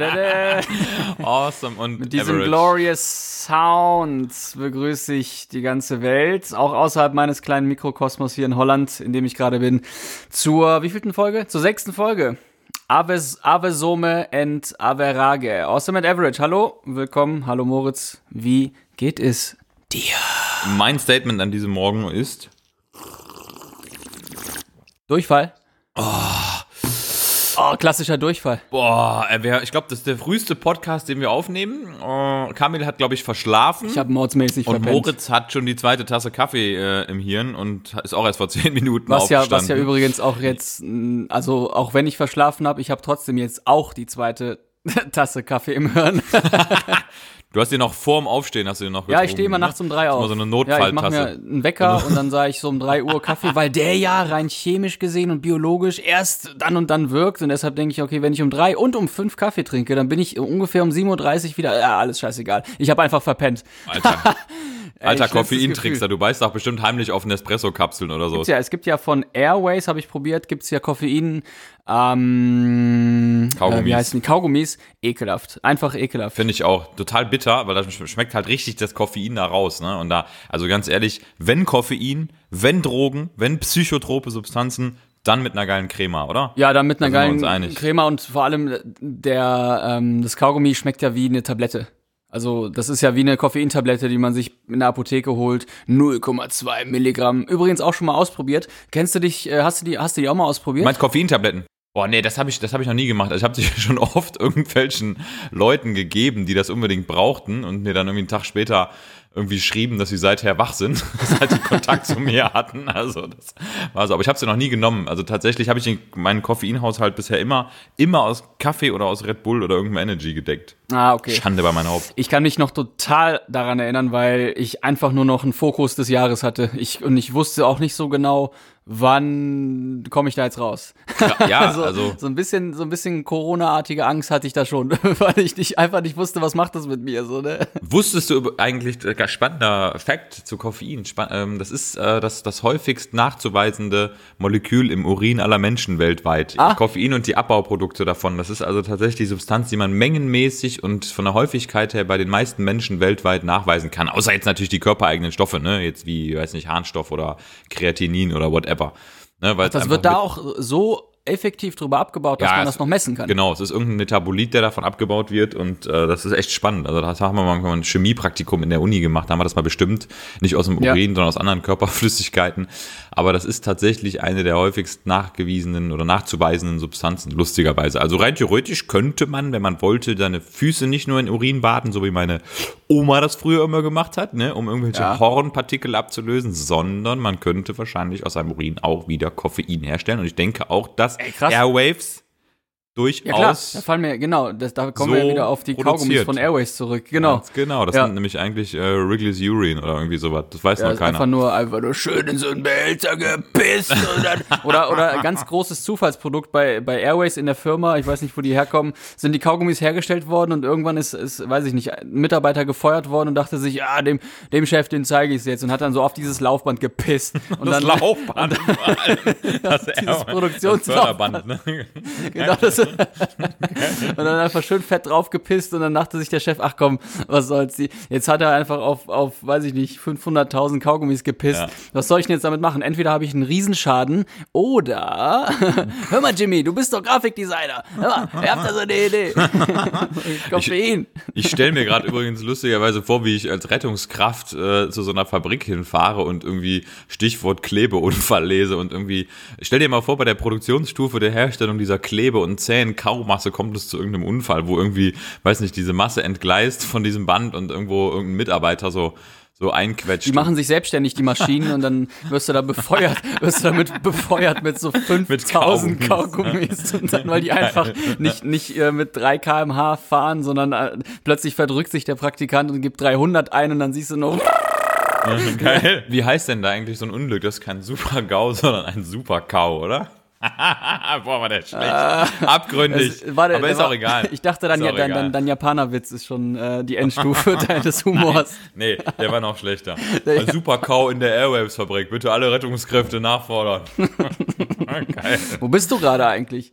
awesome. Und Mit diesem Average. glorious Sound begrüße ich die ganze Welt, auch außerhalb meines kleinen Mikrokosmos hier in Holland, in dem ich gerade bin, zur wievielten Folge? Zur sechsten Folge. Ave, Ave Some and Average. Awesome and Average. Hallo, willkommen. Hallo Moritz. Wie geht es dir? Mein Statement an diesem Morgen ist, Durchfall? Oh, klassischer Durchfall. boah, er wär, ich glaube, das ist der früheste Podcast, den wir aufnehmen. Äh, Kamil hat, glaube ich, verschlafen. Ich habe mordsmäßig und verpennt. Moritz hat schon die zweite Tasse Kaffee äh, im Hirn und ist auch erst vor zehn Minuten Was ja, aufgestanden. was ja übrigens auch jetzt, also auch wenn ich verschlafen habe, ich habe trotzdem jetzt auch die zweite Tasse Kaffee im Hirn. Du hast dir noch vorm Aufstehen, hast du dir noch Ja, getrunken, ich stehe immer ne? nachts um drei auf. mal so eine Ja, ich mache mir Notfalltasse. einen Wecker und dann sage ich so um drei Uhr Kaffee, weil der ja rein chemisch gesehen und biologisch erst dann und dann wirkt. Und deshalb denke ich, okay, wenn ich um drei und um fünf Kaffee trinke, dann bin ich ungefähr um 7.30 Uhr wieder, ja, alles scheißegal. Ich habe einfach verpennt. Alter, Alter Koffeintrickster, du beißt doch bestimmt heimlich auf Nespresso-Kapseln oder so. Ja, es gibt ja von Airways, habe ich probiert, gibt's ja Koffein, ähm, Kaugummis. Äh, wie heißen die? Kaugummis, ekelhaft. Einfach ekelhaft. Finde ich auch total bitter, weil da sch- schmeckt halt richtig das Koffein da raus. Ne? Und da, also ganz ehrlich, wenn Koffein, wenn Drogen, wenn psychotrope Substanzen, dann mit einer geilen Crema, oder? Ja, dann mit einer Da geilen. Crema und vor allem der, ähm, das Kaugummi schmeckt ja wie eine Tablette. Also das ist ja wie eine Koffeintablette, die man sich in der Apotheke holt. 0,2 Milligramm. Übrigens auch schon mal ausprobiert. Kennst du dich, äh, hast du die, hast du die auch mal ausprobiert? Meinst Koffeintabletten? Boah, nee, das habe ich, das hab ich noch nie gemacht. Also ich habe sie schon oft irgendwelchen Leuten gegeben, die das unbedingt brauchten und mir dann irgendwie einen Tag später irgendwie schrieben, dass sie seither wach sind, dass halt die Kontakt zu mir hatten. Also das war so. Aber ich habe sie noch nie genommen. Also tatsächlich habe ich meinen Koffeinhaushalt bisher immer, immer aus Kaffee oder aus Red Bull oder irgendeinem Energy gedeckt. ah, okay. Schande bei meinem Haupt. Ich kann mich noch total daran erinnern, weil ich einfach nur noch einen Fokus des Jahres hatte. Ich, und ich wusste auch nicht so genau, wann komme ich da jetzt raus. Ja, also so ein bisschen, so ein bisschen Corona-artige Angst hatte ich da schon, weil ich nicht, einfach nicht wusste, was macht das mit mir, so, ne? Wusstest du eigentlich, äh, spannender Fakt zu Koffein, ähm, das ist äh, das, das häufigst nachzuweisende Molekül im Urin aller Menschen weltweit. Ah. Koffein und die Abbauprodukte davon, das ist also tatsächlich die Substanz, die man mengenmäßig und von der Häufigkeit her bei den meisten Menschen weltweit nachweisen kann. Außer jetzt natürlich die körpereigenen Stoffe, ne? jetzt wie, weiß nicht, Harnstoff oder Kreatinin oder whatever. Ne? Weil es Das wird da auch so effektiv drüber abgebaut, dass Ja, man das noch messen kann. Genau, es ist irgendein Metabolit, der davon abgebaut wird und äh, das ist echt spannend. Also das haben wir mal ein Chemiepraktikum in der Uni gemacht, da haben wir das mal bestimmt, nicht aus dem Ja. Urin, sondern aus anderen Körperflüssigkeiten. Aber das ist tatsächlich eine der häufigst nachgewiesenen oder nachzuweisenden Substanzen, lustigerweise. Also rein theoretisch könnte man, wenn man wollte, seine Füße nicht nur in Urin baden, so wie meine Oma das früher immer gemacht hat, ne, um irgendwelche Ja. Hornpartikel abzulösen, sondern man könnte wahrscheinlich aus seinem Urin auch wieder Koffein herstellen. Und ich denke auch, dass krass. Airwaves Ja klar, durchaus da fallen wir, genau, das, da kommen so wir wieder auf die Kaugummis produziert. von Airways zurück. Genau. Ganz genau, das Ja. sind nämlich eigentlich äh, Wrigley's Urine oder irgendwie sowas. Das weiß Ja, noch ist keiner. einfach nur, einfach nur schön in so einen Behälter gepisst. und dann, oder, oder ganz großes Zufallsprodukt bei, bei Airways in der Firma, ich weiß nicht, wo die herkommen, sind die Kaugummis hergestellt worden und irgendwann ist, ist weiß ich nicht, ein Mitarbeiter gefeuert worden und dachte sich, ja, dem, dem Chef, den zeige ich es jetzt und hat dann so auf dieses Laufband gepisst. Und das dann, Laufband. das Dieses Produktionslaufband. Das Förderband, ne? Genau, das, und dann einfach schön fett draufgepisst und dann dachte sich der Chef, ach komm, was soll's, die, jetzt hat er einfach auf, auf, weiß ich nicht, 500.000 Kaugummis gepisst. Ja. Was soll ich denn jetzt damit machen? Entweder habe ich einen Riesenschaden oder, hör mal Jimmy, du bist doch Grafikdesigner. Hör mal, ihr habt da so eine Idee. Koffein. Ich stelle mir gerade übrigens lustigerweise vor, wie ich als Rettungskraft äh, zu so einer Fabrik hinfahre und irgendwie Stichwort Klebeunfall lese und irgendwie, stell dir mal vor, bei der Produktionsstufe der Herstellung dieser Klebe- und zähen Kaumasse kommt es zu irgendeinem Unfall, wo irgendwie, weiß nicht, diese Masse entgleist von diesem Band und irgendwo irgendein Mitarbeiter so so einquetscht. Die machen sich selbstständig, die Maschinen, und dann wirst du da befeuert, wirst du damit befeuert mit so 5000 Kaugummis. Kaugummis. Und dann, weil die einfach nicht, nicht äh, mit 3 kmh fahren, sondern äh, plötzlich verdrückt sich der Praktikant und gibt 300 ein und dann siehst du nur, Geil. Wie heißt denn da eigentlich so ein Unglück? Das ist kein Super-GAU, sondern ein Super-KAU, oder? Boah, war der schlecht. Abgründig. Es war der- Aber ist der auch war- egal. Ich dachte dann, ja, dein, dein, dein Japanerwitz ist schon äh, die Endstufe deines Humors. Nee, der war noch schlechter. Ein Super-KAU in der Airwaves-Fabrik. Bitte alle Rettungskräfte nachfordern. Geil. Wo bist du gerade eigentlich?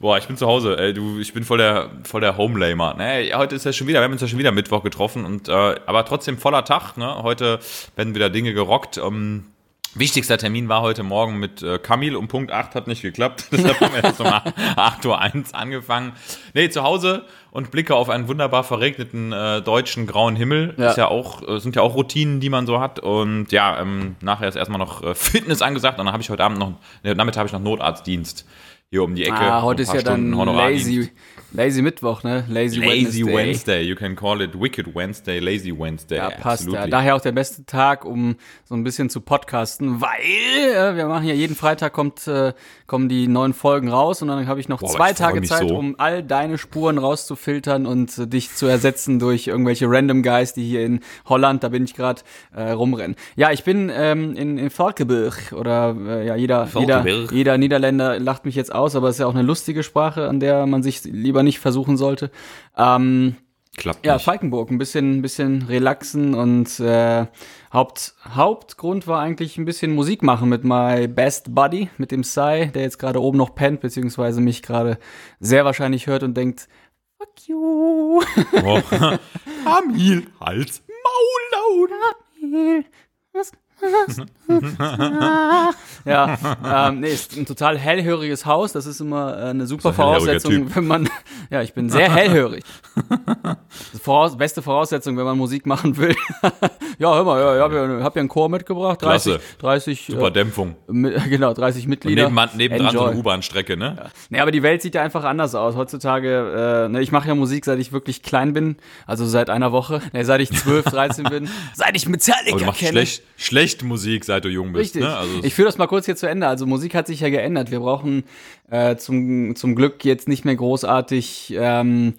Boah, ich bin zu Hause, ey, du, ich bin voll der, voll der Homelamer. Nee, heute ist ja schon wieder, wir haben uns ja schon wieder Mittwoch getroffen und, äh, aber trotzdem voller Tag, ne? Heute werden wieder Dinge gerockt. Um, Wichtigster Termin war heute Morgen mit äh, Kamil um Punkt 8 hat nicht geklappt. Deshalb haben wir jetzt um 8.01 Uhr 1 angefangen. Nee, zu Hause und blicke auf einen wunderbar verregneten äh, deutschen grauen Himmel. Ja. Ist ja auch, äh, sind ja auch Routinen, die man so hat. Und ja, ähm, nachher ist erstmal noch äh, Fitness angesagt und dann habe ich heute Abend noch, ne, damit habe ich noch Notarztdienst hier um die Ecke. Ah, heute ist ja dann Stunden Honorardienst. lazy, lazy Mittwoch, ne? Lazy, Lazy Wednesday. Wednesday. You can call it Wicked Wednesday, Lazy Wednesday. Ja, passt. Ja. Daher auch der beste Tag, um so ein bisschen zu podcasten, weil äh, wir machen ja jeden Freitag kommt, äh, kommen die neuen Folgen raus und dann habe ich noch Boah, zwei ich Tage Zeit, so. um all deine Spuren rauszufiltern und äh, dich zu ersetzen durch irgendwelche Random Guys, die hier in Holland, da bin ich gerade äh, rumrennen. Ja, ich bin ähm, in, in Valkenburg oder äh, ja jeder jeder jeder Niederländer lacht mich jetzt aus, aber es ist ja auch eine lustige Sprache, an der man sich lieber nicht versuchen sollte. Ähm, Klappt ja, nicht. Falkenburg, ein bisschen, ein bisschen relaxen und äh, Haupt, Hauptgrund war eigentlich ein bisschen Musik machen mit my best buddy, mit dem Sai, der jetzt gerade oben noch pennt, beziehungsweise mich gerade sehr wahrscheinlich hört und denkt, fuck you. Oh. Kamil, Hals, Maul, laut. Was? Ja, ähm, nee, ist ein total hellhöriges Haus. Das ist immer äh, eine super ein Voraussetzung, wenn man. Ja, ich bin sehr hellhörig. Voraus beste Voraussetzung, wenn man Musik machen will. ja, hör mal, ja, ich habe ja, hab ja einen Chor mitgebracht. 30, Klasse. 30 Super äh, Dämpfung. mi- genau, 30 Und Mitglieder. nebenan, nebendran so Enjoy. eine U-Bahn-Strecke, ne? Nee, aber die Welt sieht ja einfach anders aus. Heutzutage, äh, ne, ich mache ja Musik, seit ich wirklich klein bin. Also seit einer Woche. Ne, seit ich 12, 13 bin. Seit ich Metallica du machst kenne. schlecht, schlecht Musik, seit du jung bist, Richtig. ne? Also ich führe das mal kurz hier zu Ende. Also Musik hat sich ja geändert. Wir brauchen äh, zum, zum Glück jetzt nicht mehr großartig ähm,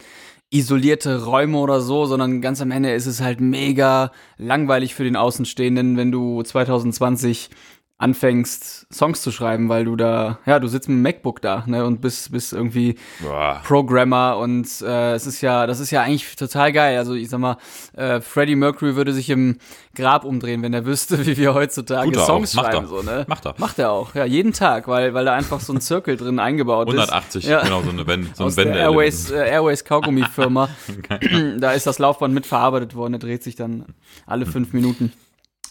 isolierte Räume oder so, sondern ganz am Ende ist es halt mega langweilig für den Außenstehenden, wenn du 2020 anfängst, Songs zu schreiben, weil du da, ja, du sitzt mit dem MacBook da, ne, und bist, bist irgendwie boah. Programmer und äh, es ist ja, das ist ja eigentlich total geil. Also ich sag mal, äh, Freddie Mercury würde sich im Grab umdrehen, wenn er wüsste, wie wir heutzutage Songs schreiben. er. So, ne? Macht er. Macht er auch, ja, jeden Tag, weil, weil da einfach so ein Zirkel drin eingebaut 180, ist. Ja. genau, so eine Wende, so Aus der Wende Airways, äh, Airways Kaugummi-Firma. da ist das Laufband mit verarbeitet worden, der dreht sich dann alle fünf Minuten.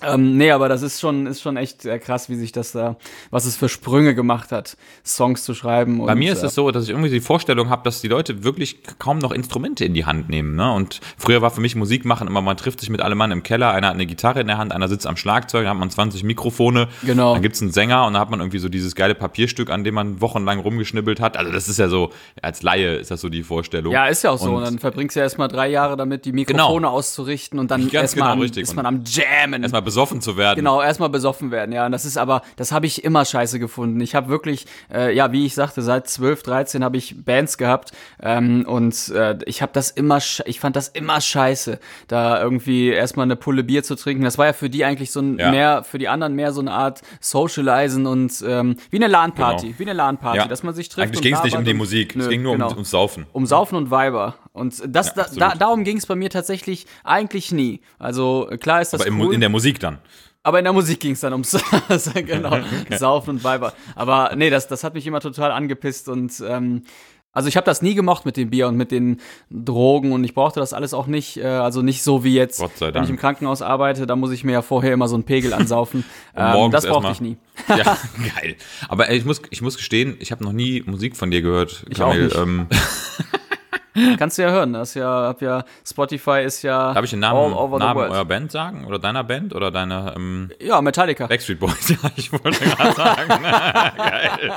Ähm, nee, aber das ist schon, ist schon echt krass, wie sich das da, was es für Sprünge gemacht hat, Songs zu schreiben. Bei mir ist äh, es so, dass ich irgendwie die Vorstellung habe, dass die Leute wirklich kaum noch Instrumente in die Hand nehmen. Ne? Und früher war für mich Musik machen immer, man trifft sich mit allem Mann im Keller, einer hat eine Gitarre in der Hand, einer sitzt am Schlagzeug, dann hat man 20 Mikrofone, Genau. dann gibt's einen Sänger und dann hat man irgendwie so dieses geile Papierstück, an dem man wochenlang rumgeschnibbelt hat. Also das ist ja so, als Laie ist das so die Vorstellung. Ja, ist ja auch so. Und- Und dann verbringst du ja erstmal drei Jahre damit, die Mikrofone auszurichten und dann erstmal genau, ist man am Jammen. Erstmal besoffen zu werden. Genau, erstmal besoffen werden, ja. Und das ist aber, das habe ich immer scheiße gefunden. Ich habe wirklich, äh, ja, wie ich sagte, seit 12, 13 habe ich Bands gehabt ähm, und äh, ich habe das immer, ich fand das immer scheiße, da irgendwie erstmal eine Pulle Bier zu trinken. Das war ja für die eigentlich so ein Ja. mehr, für die anderen mehr so eine Art Socializen und ähm, wie eine LAN-Party, Genau. wie eine LAN-Party, Ja. dass man sich trifft. Eigentlich ging es nicht um die Musik, Nö, es ging nur genau um, ums Saufen. um Saufen und Weiber. Und das, Ja, da, darum ging es bei mir tatsächlich eigentlich nie. Also klar ist das Aber cool, in der Musik dann. aber in der Musik ging es dann ums genau, Saufen und Weiber. Aber nee, das, das hat mich immer total angepisst und ähm, also ich habe das nie gemocht mit dem Bier und mit den Drogen und ich brauchte das alles auch nicht, äh, also nicht so wie jetzt, wenn ich im Krankenhaus arbeite, da muss ich mir ja vorher immer so einen Pegel ansaufen. ähm, das brauchte ich nie. Ja, geil. Aber ey, ich muss, ich muss gestehen, ich habe noch nie Musik von dir gehört. Ich auch nicht. Ähm, Kannst du ja hören, das ja, hab ja Spotify ist ja Darf ich den Namen, Namen eurer Band sagen? Oder deiner Band? Oder deiner ähm, Ja, Metallica. Backstreet Boys? Ja, ich wollte gerade sagen. Geil.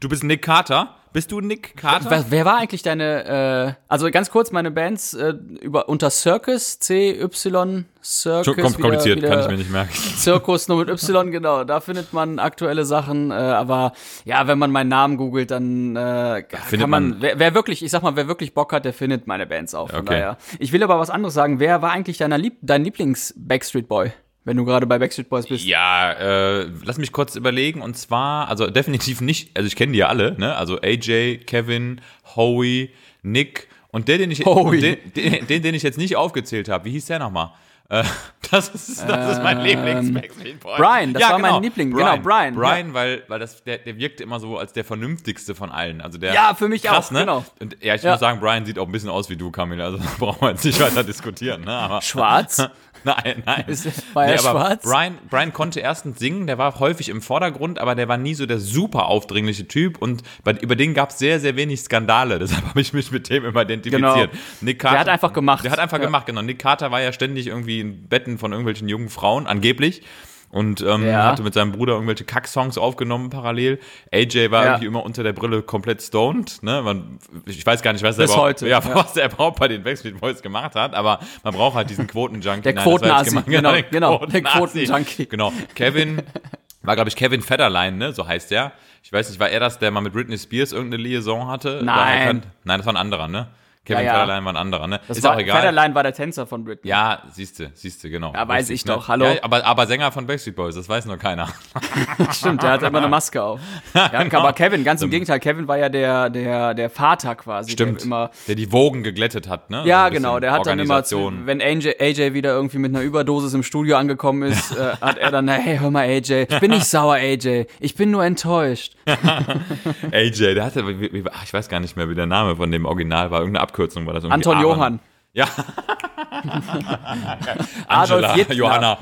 Du bist Nick Carter. Bist du Nick Carter? Wer, wer war eigentlich deine, äh, also ganz kurz, meine Bands äh, über unter Circus, C-Y, Circus. Schon kom- wieder- kompliziert, wieder kann ich mir nicht merken. Zirkus nur mit Y, genau, da findet man aktuelle Sachen, äh, aber ja, wenn man meinen Namen googelt, dann äh, findet kann man, man- wer, wer wirklich, ich sag mal, wer wirklich Bock hat, der findet meine Bands auch, von Okay. daher. Ich will aber was anderes sagen, wer war eigentlich deiner Lieb dein Lieblings-Backstreet Boy, wenn du gerade bei Backstreet Boys bist? Ja, äh, lass mich kurz überlegen. Und zwar, also definitiv nicht, also ich kenne die ja alle, ne? Also AJ, Kevin, Howie, Nick und der, den ich, den, den, den ich jetzt nicht aufgezählt habe, wie hieß der nochmal? Äh, das ist, das ist mein Ähm, Boy. Brian, das war mein Liebling, genau, Brian, Brian, weil, weil das, der, der wirkte immer so als der vernünftigste von allen. Also der, Ja, für mich krass, auch, ne? genau. Und ja, ich Ja. muss sagen, Brian sieht auch ein bisschen aus wie du, Camille. Also da brauchen wir jetzt nicht weiter diskutieren. Ne? Aber, Schwarz? nein, nein. Ist- war er aber schwarz? Brian, Brian konnte erstens singen, der war häufig im Vordergrund, aber der war nie so der super aufdringliche Typ und bei, über den gab es sehr, sehr wenig Skandale. Deshalb habe ich mich mit dem immer identifiziert. Genau. Nick Carter, hat einfach gemacht. Der hat einfach Ja. gemacht, genau. Nick Carter war ja ständig irgendwie in Betten von irgendwelchen jungen Frauen, angeblich. Und ähm, Ja. hatte mit seinem Bruder irgendwelche Kack-Songs aufgenommen parallel. AJ war Ja. irgendwie immer unter der Brille komplett stoned. Ne? Man, ich weiß gar nicht, was er Bis überhaupt, heute, ja, ja. was er überhaupt bei den Backstreet Boys gemacht hat, aber man braucht halt diesen Quotenjunkie. Der Quotenasi, genau, den genau, der. Quotenjunkie. Genau. Kevin war, glaube ich, Kevin Federline, ne? So heißt der. Ich weiß nicht, war er das, der mal mit Britney Spears irgendeine Liaison hatte? Nein. Nein, das war ein anderer, ne? Kevin Ja, ja. Federline war ein anderer, ne? Das ist war, auch egal. Federline war der Tänzer von Britney. Ja, siehste, siehste, genau. Ja, weiß ich doch, hallo. Ja, aber, aber Sänger von Backstreet Boys, das weiß nur keiner. Stimmt, der hat immer eine Maske auf. Ja, genau. Aber Kevin, ganz im Gegenteil, Kevin war ja der, der, der Vater quasi. Stimmt. Der immer, der die Wogen geglättet hat, ne? So ja, bisschen genau, der hat dann immer, wenn AJ, AJ wieder irgendwie mit einer Überdosis im Studio angekommen ist, äh, hat er dann, hey, hör mal, AJ, ich bin nicht sauer, AJ, ich bin nur enttäuscht. AJ, der hatte, ich weiß gar nicht mehr, wie der Name von dem Original war. Irgendeine Abkürzung war das. irgendwie Anton Aaron. Johann. Ja. Adolf Hitler. Johanna.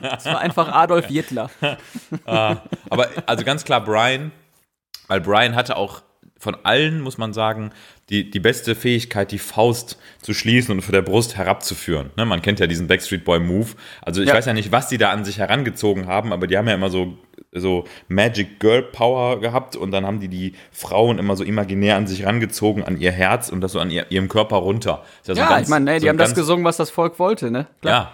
Das war einfach Adolf Hitler. Aber also ganz klar Brian, weil Brian hatte auch von allen, muss man sagen, die, die beste Fähigkeit, die Faust zu schließen und vor der Brust herabzuführen. Ne, man kennt ja diesen Backstreet Boy Move. Also ich Ja. weiß ja nicht, was die da an sich herangezogen haben, aber die haben ja immer so, so Magic Girl Power gehabt und dann haben die die Frauen immer so imaginär an sich herangezogen, an ihr Herz und das so an ihr, ihrem Körper runter. Ist so Ja, ganz- ich meine, die so haben das gesungen, was das Volk wollte, ne? Klar. Ja.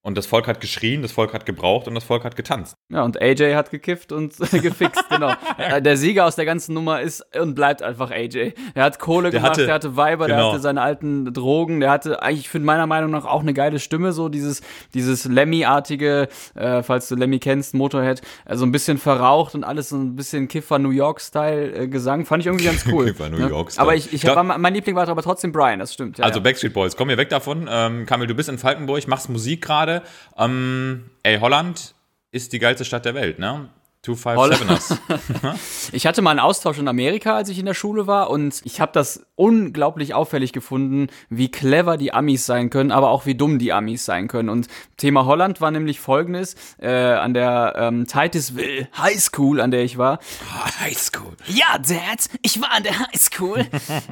Und das Volk hat geschrien, das Volk hat gebraucht und das Volk hat getanzt. Ja, und AJ hat gekifft und gefixt, genau. Äh, Der Sieger aus der ganzen Nummer ist und bleibt einfach AJ. Er hat Kohle Der gemacht, hatte- der hatte Weiber, der genau. hatte seine alten Drogen, der hatte eigentlich, ich finde meiner Meinung nach auch eine geile Stimme, so dieses, dieses Lemmy-artige, äh, falls du Lemmy kennst, Motorhead, äh, so ein bisschen verraucht und alles so ein bisschen Kiffer New York-Style äh, fand ich irgendwie ganz cool. Kiffer New ne? York-Style. Aber ich, ich war, mein Liebling war aber trotzdem Brian, das stimmt. Ja, Also ja. Backstreet Boys, komm wir weg davon. Ähm, Kamil, du bist in Falkenburg, machst Musik gerade. Ähm, ey, Holland ist die geilste Stadt der Welt, ne? 257ers. Ich hatte mal einen Austausch in Amerika, als ich in der Schule war, und ich habe das unglaublich auffällig gefunden, wie clever die Amis sein können, aber auch wie dumm die Amis sein können. Und Thema Holland war nämlich folgendes: äh, an der ähm, Titusville High School, an der ich war. High School. Ja, Dad, ich war an der High School,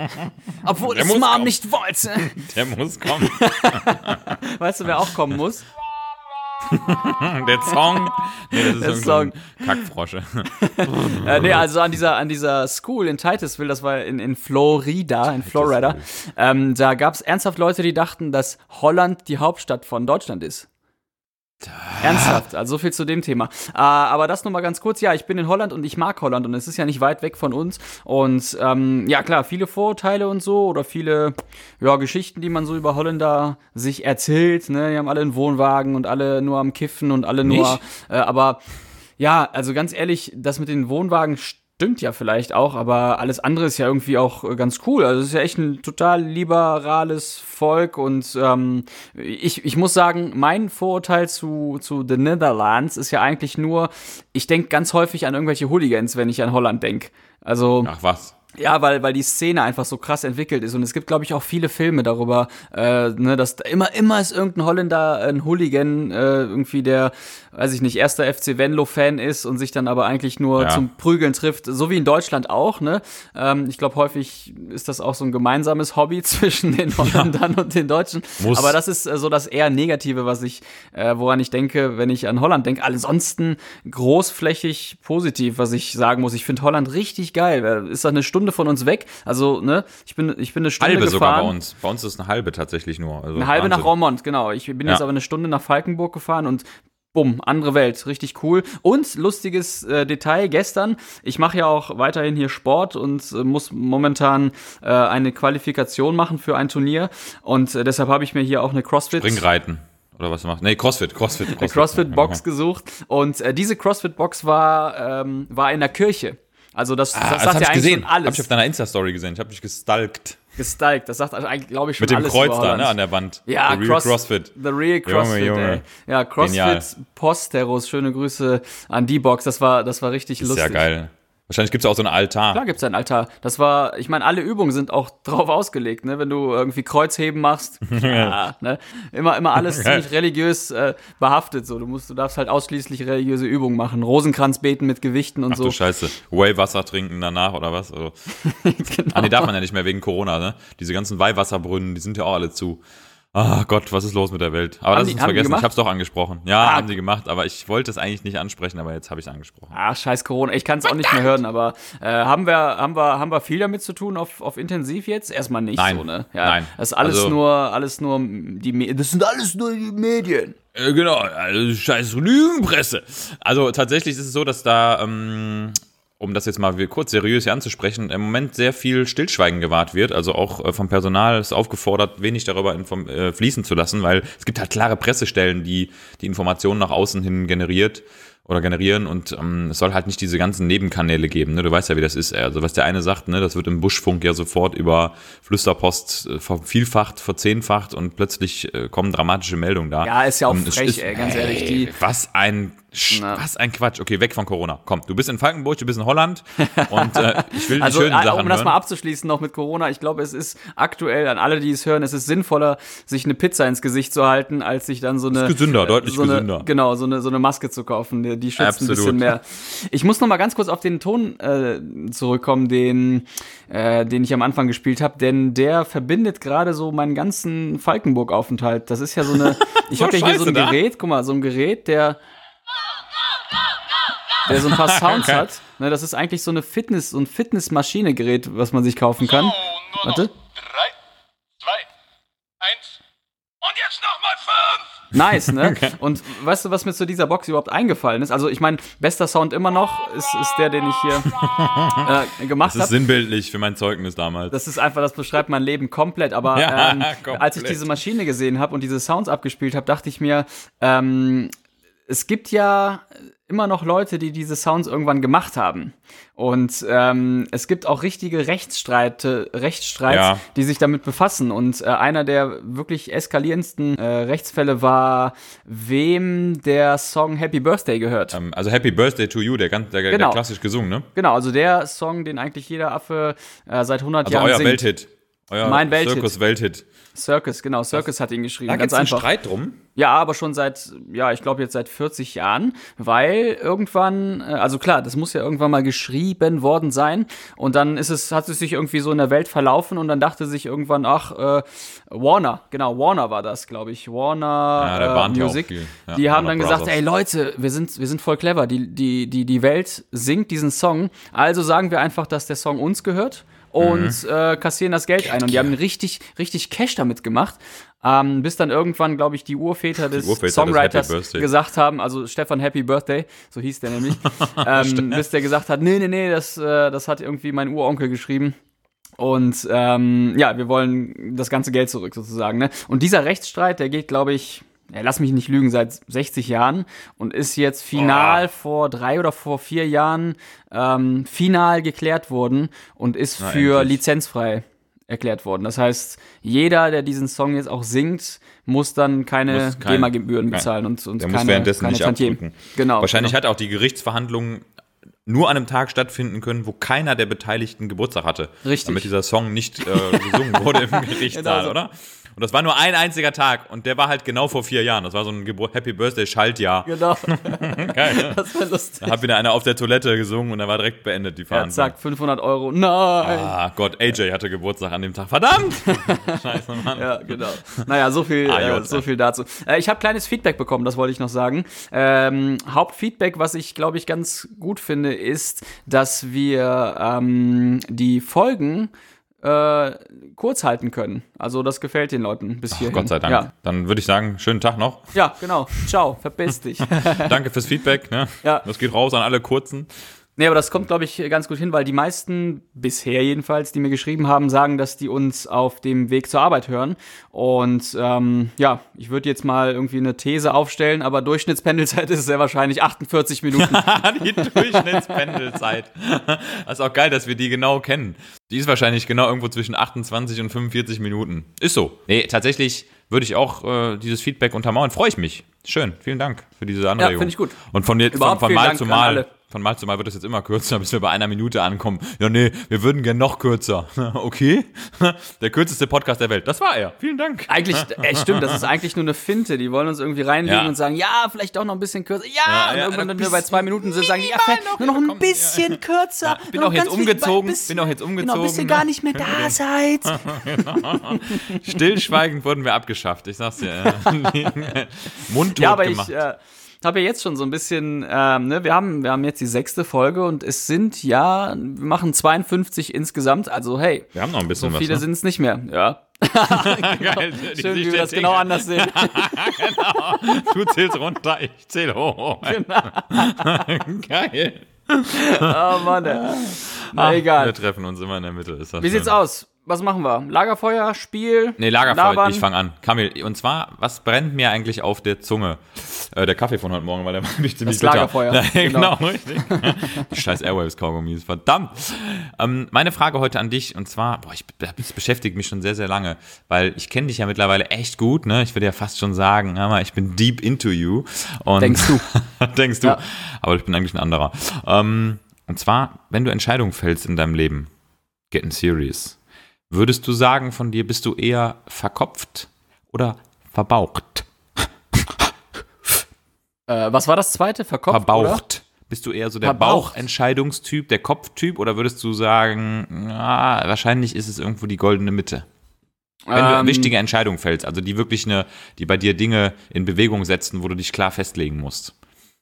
obwohl Der es Mom kommen. nicht wollte. Der muss kommen. Weißt du, wer auch kommen muss? Der Song. Nee, das ist Der irgend so ein Kackfrosche. Äh, nee, also an dieser, an dieser School in Titusville, das war in, in Florida, in Florida, ähm, da gab es ernsthaft Leute, die dachten, dass Holland die Hauptstadt von Deutschland ist. Ernsthaft, also so viel zu dem Thema. Äh, aber das nur mal ganz kurz. Ja, ich bin in Holland und ich mag Holland und es ist ja nicht weit weg von uns. Und ähm, ja, klar, viele Vorurteile und so oder viele ja, Geschichten, die man so über Holländer sich erzählt. Ne? Die haben alle einen Wohnwagen und alle nur am Kiffen und alle nur. Äh, aber ja, also ganz ehrlich, das mit den Wohnwagen stimmt ja vielleicht auch, aber alles andere ist ja irgendwie auch äh, ganz cool. Also es ist ja echt ein total liberales Volk und ähm, ich, ich muss sagen, mein Vorurteil zu, zu The Netherlands ist ja eigentlich nur, ich denke ganz häufig an irgendwelche Hooligans, wenn ich an Holland denke. Also Ach was. ja, weil, weil die Szene einfach so krass entwickelt ist. Und es gibt, glaube ich, auch viele Filme darüber, äh, ne, dass da immer, immer ist irgendein Holländer, ein Hooligan, äh, irgendwie der, weiß ich nicht, erster FC Venlo-Fan ist und sich dann aber eigentlich nur Ja. zum Prügeln trifft, so wie in Deutschland auch, ne? Ähm, ich glaube, häufig ist das auch so ein gemeinsames Hobby zwischen den Holländern und den Deutschen. Muss. Aber das ist äh, so das eher Negative, was ich, äh, woran ich denke, wenn ich an Holland denke. Ansonsten großflächig positiv, was ich sagen muss. Ich finde Holland richtig geil. Ist doch eine Stunde von uns weg. Also, ne, ich bin, ich bin eine Stunde Halbe gefahren. sogar bei uns. Bei uns ist eine halbe tatsächlich nur. Also Eine halbe Wahnsinn. nach Raumont, genau. Ich bin Ja. jetzt aber eine Stunde nach Falkenburg gefahren und bumm, andere Welt, richtig cool. Und lustiges äh, Detail, gestern, ich mache ja auch weiterhin hier Sport und äh, muss momentan äh, eine Qualifikation machen für ein Turnier und äh, deshalb habe ich mir hier auch eine CrossFit Ringreiten. Oder was du machst. Nee, Crossfit, Crossfit. eine CrossFit-Box gesucht und äh, diese CrossFit-Box war, ähm, war in der Kirche. Also das, Ah, das das sagt hab ja ich eigentlich gesehen. schon alles. Hab ich auf deiner Insta-Story gesehen. Ich habe dich gestalkt. Gestalkt. Das sagt eigentlich, glaube ich, schon Mit dem alles Kreuz da, ne, an der Wand. Ja, The Real Cross, CrossFit. The Real CrossFit, Junge. ey. Ja, Genial. CrossFit Posteros, schöne Grüße an die Box. Das war, das war richtig Ist lustig. ja geil. Wahrscheinlich gibt es auch so einen Altar. Klar gibt's einen Altar. Das war, ich meine, alle Übungen sind auch drauf ausgelegt, ne? Wenn du irgendwie Kreuzheben machst, ja, ne? Immer, immer alles ziemlich religiös äh, behaftet. So, du musst, du darfst halt ausschließlich religiöse Übungen machen. Rosenkranz beten mit Gewichten und Ach so. du Scheiße. Weihwasser trinken danach oder was? Also, genau. ah, nee, darf man ja nicht mehr wegen Corona, ne? Diese ganzen Weihwasserbrunnen, die sind ja auch alle zu. Ah Gott, was ist los mit der Welt? Aber Haben das ist vergessen. Ich hab's doch angesprochen. Ja, Ah. haben die gemacht, aber ich wollte es eigentlich nicht ansprechen, aber jetzt habe ich es angesprochen. Ah, scheiß Corona. Ich kann es auch nicht mehr hören, aber äh, haben wir, haben wir, haben wir viel damit zu tun auf, auf intensiv jetzt? Erstmal nicht Nein. so, ne? Ja, Nein. Das ist alles Also- nur, alles nur die Me Das sind alles nur die Medien. Äh, genau, also scheiß Lügenpresse. Also tatsächlich ist es so, dass da, ähm, um das jetzt mal kurz seriös hier anzusprechen, im Moment sehr viel Stillschweigen gewahrt wird. Also auch äh, vom Personal ist aufgefordert, wenig darüber äh, fließen zu lassen, weil es gibt halt klare Pressestellen, die die Informationen nach außen hin generiert oder generieren und ähm, es soll halt nicht diese ganzen Nebenkanäle geben. Ne? Du weißt ja, wie das ist. Also was der eine sagt, ne, das wird im Buschfunk ja sofort über Flüsterpost äh, vervielfacht, verzehnfacht und plötzlich äh, kommen dramatische Meldungen da. Ja, ist ja auch es frech, ist- ey, ganz ehrlich. Die, was ein Na. was ein Quatsch. Okay, weg von Corona. Komm, du bist in Falkenburg, du bist in Holland und äh, ich will die Also, schönen äh, Sachen um das mal abzuschließen noch mit Corona, ich glaube, es ist aktuell an alle, die es hören, es ist sinnvoller, sich eine Pizza ins Gesicht zu halten, als sich dann so eine. Ist gesünder, äh, deutlich so eine, gesünder. Genau, so eine, so eine Maske zu kaufen. Die, die schützt ein Absolut. bisschen mehr. Ich muss noch mal ganz kurz auf den Ton äh, zurückkommen, den, äh, den ich am Anfang gespielt habe, denn der verbindet gerade so meinen ganzen Falkenburg-Aufenthalt. Das ist ja so eine. Ich So habe ja hier so ein da? Gerät, guck mal, so ein Gerät, der der so ein paar Sounds Okay. hat. Ne, das ist eigentlich so eine Fitness, so ein Fitnessmaschine-Gerät, was man sich kaufen kann. So, nur Warte. noch drei, zwei, eins und jetzt nochmal fünf! Nice, ne? Und weißt du, was mir zu dieser Box überhaupt eingefallen ist? Also ich meine, bester Sound immer noch ist, ist der, den ich hier äh, gemacht Das ist habe. sinnbildlich für mein Zeugnis damals. Das ist einfach, das beschreibt mein Leben komplett. Aber Ja, ähm, komplett. als ich diese Maschine gesehen habe und diese Sounds abgespielt habe, dachte ich mir, ähm, es gibt ja immer noch Leute, die diese Sounds irgendwann gemacht haben. Und ähm, es gibt auch richtige Rechtsstreite, Rechtsstreits, Ja. die sich damit befassen. Und äh, einer der wirklich eskalierendsten äh, Rechtsfälle war, wem der Song Happy Birthday gehört. Ähm, also Happy Birthday to You, der, ganz, der, Genau. der klassisch gesungen, ne? Genau, also der Song, den eigentlich jeder Affe äh, seit 100 Also Jahren euer singt. Welthit. Euer Mein Welthit. Circus-Welthit. Circus, genau, Circus hat ihn geschrieben. Da ganz gibt's einen. Streit drum. Ja, aber schon seit, ja, ich glaube jetzt seit 40 Jahren, weil irgendwann, äh, also klar, das muss ja irgendwann mal geschrieben worden sein und dann ist es, hat es sich irgendwie so in der Welt verlaufen und dann dachte sich irgendwann, ach, äh, Warner, genau, Warner war das, glaube ich, Warner Ja, äh, Music. Ja, die haben Warner dann gesagt, Brothers. ey Leute, wir sind, wir sind voll clever, die, die, die, die Welt singt diesen Song, also sagen wir einfach, dass der Song uns gehört und Mhm. äh, kassieren das Geld ein. Und die haben richtig, richtig Cash damit gemacht. Ähm, bis dann irgendwann, glaube ich, die Urväter des Urväter des Songwriters Birthday. gesagt haben, also Stefan Happy Birthday, so hieß der nämlich, ähm, bis der gesagt hat, nee, nee, nee, das, äh, das hat irgendwie mein Uronkel geschrieben. Und ähm, ja, wir wollen das ganze Geld zurück sozusagen. Ne? Und dieser Rechtsstreit, der geht, glaube ich, ja, lass mich nicht lügen, seit 60 Jahren und ist jetzt final vor drei oder vor vier Jahren ähm, final geklärt worden und ist Na, für endlich. lizenzfrei erklärt worden. Das heißt, jeder, der diesen Song jetzt auch singt, muss dann keine Muss kein- GEMA-Gebühren kein- bezahlen und, und Der keine, muss währenddessen keine nicht abdrücken. Genau. Wahrscheinlich genau. hat auch die Gerichtsverhandlung nur an einem Tag stattfinden können, wo keiner der Beteiligten Geburtstag hatte. Richtig. Damit dieser Song nicht äh, gesungen wurde im Gerichtssaal, Genau so. oder? Und das war nur ein einziger Tag und der war halt genau vor vier Jahren. Das war so ein Gebur Happy Birthday Schaltjahr. Genau, Geil, das war lustig. Da hat wieder einer auf der Toilette gesungen und da war direkt beendet die Ja, Verhandlung. zack, 500 Euro. Nein! Ah Gott, AJ hatte Geburtstag an dem Tag. Verdammt! Scheiße, Mann. Ja, genau. Naja, so viel, Ah, äh, so viel dazu. Äh, ich habe kleines Feedback bekommen, das wollte ich noch sagen. Ähm, Hauptfeedback, was ich glaube ich ganz gut finde, ist, dass wir ähm, die Folgen äh, kurz halten können. Also das gefällt den Leuten bis Ach, hierhin. Gott sei Dank. Ja, Dann würde ich sagen, schönen Tag noch. ja genau. Ciao, verpiss dich. Danke fürs Feedback. Ne? Ja. Das geht raus an alle Kurzen. Nee, aber das kommt, glaube ich, ganz gut hin, weil die meisten, bisher jedenfalls, die mir geschrieben haben, sagen, dass die uns auf dem Weg zur Arbeit hören. Und ähm, ja, ich würde jetzt mal irgendwie eine These aufstellen, aber Durchschnittspendelzeit ist sehr wahrscheinlich 48 Minuten. die Durchschnittspendelzeit. Das ist auch geil, dass wir die genau kennen. Die ist wahrscheinlich genau irgendwo zwischen 28 und 45 Minuten. Ist so. Nee, tatsächlich würde ich auch äh, dieses Feedback untermauern. Freue ich mich. Schön. Vielen Dank für diese Anregung. Ja, finde ich gut. Und von, von, von Mal Dank zu Mal. Von Mal zu Mal wird das jetzt immer kürzer, bis wir bei einer Minute ankommen. Ja, nee, wir würden gern noch kürzer. Okay. Der kürzeste Podcast der Welt. Das war er. Vielen Dank. Eigentlich, äh, stimmt, das ist eigentlich nur eine Finte. Die wollen uns irgendwie reinlegen Ja. und sagen, ja, vielleicht auch noch ein bisschen kürzer. Ja, Ja, und irgendwann, wenn wir bei zwei Minuten sind, sagen die, ja, nur noch ein bisschen kürzer. Bin auch jetzt wenig- umgezogen, bis- bin auch jetzt Genau, bis ihr umgezogen, gar nicht mehr da seid. Stillschweigend wurden wir abgeschafft. Ich sag's dir. Mundtot Ja, aber gemacht. ich äh, habe ja jetzt schon so ein bisschen, ähm, ne, wir haben, wir haben jetzt die sechste Folge und es sind ja, wir machen 52 insgesamt, also hey, wir haben noch ein bisschen so was. viele ne? sind es nicht mehr. Ja. Geil. Die Schön, wie wir das genau anders sehen. Du zählst runter, ich zähl hoch. Geil. oh Mann, ey. Na, Wir egal. treffen uns immer in der Mitte. Ist das Wie schön. sieht's aus? Was machen wir? Lagerfeuer, Spiel? Nee, Lagerfeuer, labern? ich fange an. Kamil, und zwar, was brennt mir eigentlich auf der Zunge? Äh, der Kaffee von heute Morgen, weil der war nicht ziemlich Das bitter. Lagerfeuer, Ja, genau. genau. richtig. Die scheiß Airwaves-Kaugummis, verdammt. Ähm, meine Frage heute an dich, und zwar, boah, ich, das beschäftigt mich schon sehr, sehr lange, weil ich kenne dich ja mittlerweile echt gut, ne? Ich würde ja fast schon sagen, hör mal, ich bin deep into you. Und Denkst du. Denkst du. Ja. Aber ich bin eigentlich ein anderer. Ähm, und zwar, wenn du Entscheidungen fällst in deinem Leben, getting serious, würdest du sagen, von dir bist du eher verkopft oder verbaucht? Äh, was war das zweite? Verkopft, oder? Verbaucht. Bist du eher so der Verbaucht. Bauchentscheidungstyp, der Kopftyp oder würdest du sagen, na, wahrscheinlich ist es irgendwo die goldene Mitte? Wenn du Ähm, wichtige Entscheidungen fällst, also die wirklich eine, die bei dir Dinge in Bewegung setzen, wo du dich klar festlegen musst.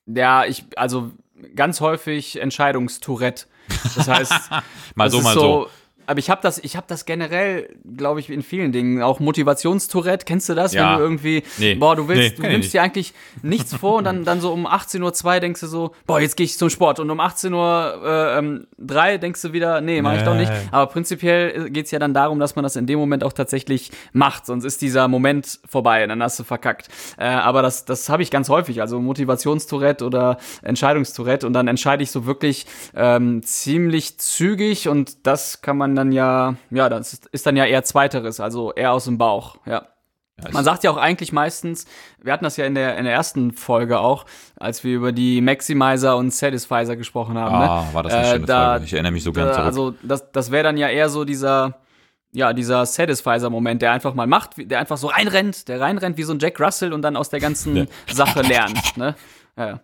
Ja, ich, also ganz häufig Entscheidungstourette. Das heißt, Mal so, mal so. Aber ich habe das, ich habe das generell, glaube ich, in vielen Dingen. Auch Motivationstourette, kennst du das? Ja. Wenn du irgendwie, Nee. boah, du willst, Nee, du nimmst dir eigentlich nichts vor und dann, dann so um 18.02 Uhr denkst du so, boah, jetzt gehe ich zum Sport. Und um 18.03 Uhr äh, ähm, drei denkst du wieder, nee, mach ich doch nicht. Aber prinzipiell geht's ja dann darum, dass man das in dem Moment auch tatsächlich macht. Sonst ist dieser Moment vorbei und dann hast du verkackt. Äh, aber das, das habe ich ganz häufig. Also Motivationstourette oder Entscheidungstourette. Und dann entscheide ich so wirklich ähm, ziemlich zügig und das kann man dann ja, ja, das ist, dann ja eher zweiteres, also eher aus dem Bauch, ja. Man sagt ja auch eigentlich meistens, wir hatten das ja in der, in der ersten Folge auch, als wir über die Maximizer und Satisfizer gesprochen haben. Ah, ne? war das eine Äh, schöne da- Folge. Ich erinnere mich so da, zurück. Also das, das wäre dann ja eher so dieser, ja, dieser Satisfizer-Moment, der einfach mal macht, der einfach so reinrennt, der reinrennt wie so ein Jack Russell und dann aus der ganzen Sache lernt. Ne? Ja.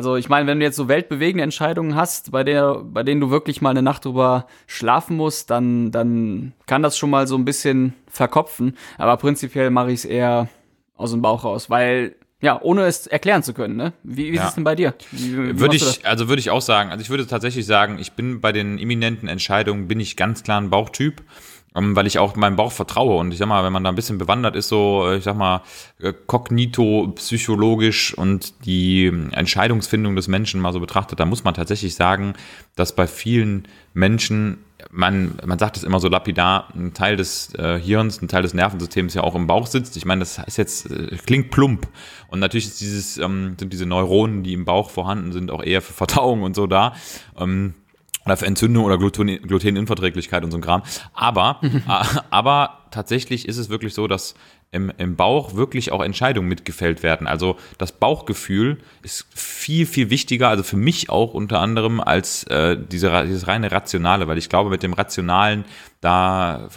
Also ich meine, wenn du jetzt so weltbewegende Entscheidungen hast, bei, der, bei denen du wirklich mal eine Nacht drüber schlafen musst, dann, dann kann das schon mal so ein bisschen verkopfen. Aber prinzipiell mache ich es eher aus dem Bauch raus, weil, ja, ohne es erklären zu können, ne? Wie, wie Ja. ist es denn bei dir? Wie, wie Würde du das? ich, also würde ich auch sagen, also ich würde tatsächlich sagen, ich bin bei den imminenten Entscheidungen, bin ich ganz klar ein Bauchtyp, weil ich auch meinem Bauch vertraue und ich sag mal, wenn man da ein bisschen bewandert ist, so, äh, ich sag mal, äh, kognito, psychologisch und die ähm, Entscheidungsfindung des Menschen mal so betrachtet, da muss man tatsächlich sagen, dass bei vielen Menschen man, man sagt es immer so lapidar, ein Teil des äh, Hirns, ein Teil des Nervensystems ja auch im Bauch sitzt. Ich meine, das ist jetzt, äh, klingt plump. Und natürlich ist dieses, ähm, sind diese Neuronen, die im Bauch vorhanden sind, auch eher für Verdauung und so da. Ähm, oder für Entzündung oder Gluten, Gluteninverträglichkeit und so ein Kram. Aber, äh, aber tatsächlich ist es wirklich so, dass im, im Bauch wirklich auch Entscheidungen mitgefällt werden. Also das Bauchgefühl ist viel, viel wichtiger, also für mich auch unter anderem, als äh, diese, dieses reine Rationale, weil ich glaube, mit dem Rationalen, da,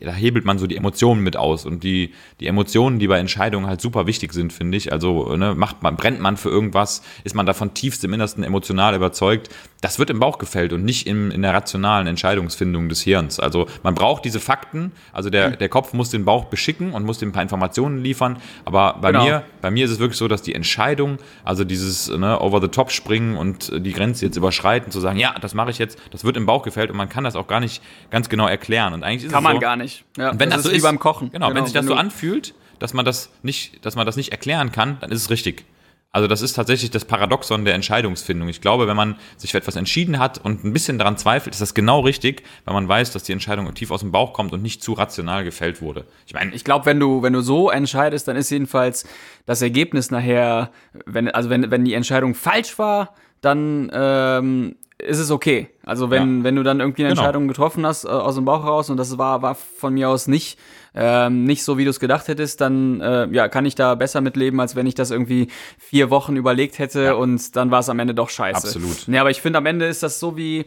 da hebelt man so die Emotionen mit aus. Und die, die Emotionen, die bei Entscheidungen halt super wichtig sind, finde ich. Also ne, macht man, brennt man für irgendwas, ist man davon tiefst im Innersten emotional überzeugt. Das wird im Bauch gefällt und nicht im, in der rationalen Entscheidungsfindung des Hirns. Also man braucht diese Fakten, also der, der Kopf muss den Bauch beschicken und muss dem paar Informationen liefern. Aber bei Genau. mir, bei mir ist es wirklich so, dass die Entscheidung, also dieses ne, over the top springen und äh, die Grenze jetzt überschreiten, zu sagen, ja, das mache ich jetzt, das wird im Bauch gefällt und man kann das auch gar nicht ganz genau erklären. Und eigentlich ist Kann es man so, gar nicht. Ja, und wenn das, ist so wie ist, beim Kochen. Genau, wenn sich das so anfühlt, dass man das nicht, dass man das nicht erklären kann, dann ist es richtig. Also das ist tatsächlich das Paradoxon der Entscheidungsfindung. Ich glaube, wenn man sich für etwas entschieden hat und ein bisschen daran zweifelt, ist das genau richtig, weil man weiß, dass die Entscheidung tief aus dem Bauch kommt und nicht zu rational gefällt wurde. Ich meine, ich glaube, wenn du wenn du so entscheidest, dann ist jedenfalls das Ergebnis nachher, wenn also wenn wenn die Entscheidung falsch war, dann ähm, ist es okay. Also wenn, ja. wenn du dann irgendwie eine genau. Entscheidung getroffen hast äh, aus dem Bauch heraus und das war, war von mir aus nicht, ähm, nicht so, wie du es gedacht hättest, dann äh, ja, kann ich da besser mitleben, als wenn ich das irgendwie vier Wochen überlegt hätte ja. und dann war es am Ende doch scheiße. Absolut. Ja, aber ich finde, am Ende ist das so wie,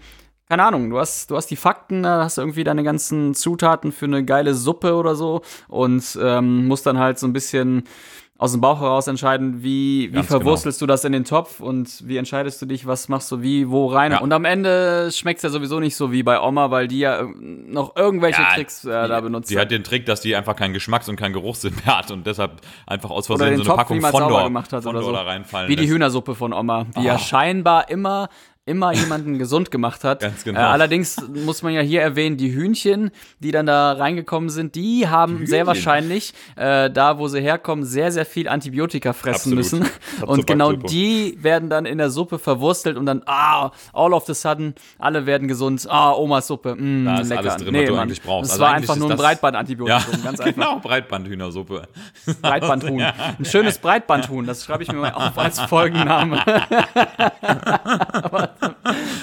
keine Ahnung, du hast, du hast die Fakten, da hast du irgendwie deine ganzen Zutaten für eine geile Suppe oder so und ähm, musst dann halt so ein bisschen aus dem Bauch heraus entscheiden, wie, wie verwurstelst genau. du das in den Topf und wie entscheidest du dich, was machst du wie, wo rein. Ja. Und am Ende schmeckt es ja sowieso nicht so wie bei Oma, weil die ja noch irgendwelche ja, Tricks äh, da benutzt. Die hat den Trick, dass die einfach keinen Geschmacks- und keinen Geruchssinn mehr hat und deshalb einfach aus Versehen so eine Topf Packung Fondor, gemacht hat Fondor oder so. da reinfallen Wie die Hühnersuppe von Oma, die oh. ja scheinbar immer immer jemanden gesund gemacht hat. Ganz genau. Äh, allerdings muss man ja hier erwähnen, die Hühnchen, die dann da reingekommen sind, die haben die sehr wahrscheinlich äh, da, wo sie herkommen, sehr, sehr viel Antibiotika fressen Absolut. müssen. Und genau die werden dann in der Suppe verwurstelt und dann, ah, all of the sudden, alle werden gesund. Ah, Omas Suppe, mm, da ist lecker. alles drin, nee, was du Mann, eigentlich brauchst. Das also war einfach nur ein Breitbandantibiotikum, ja, ganz einfach. Genau, Breitbandhühnersuppe. Breitbandhuhn. Ein schönes Breitbandhuhn, das schreibe ich mir mal auf als Folgenname.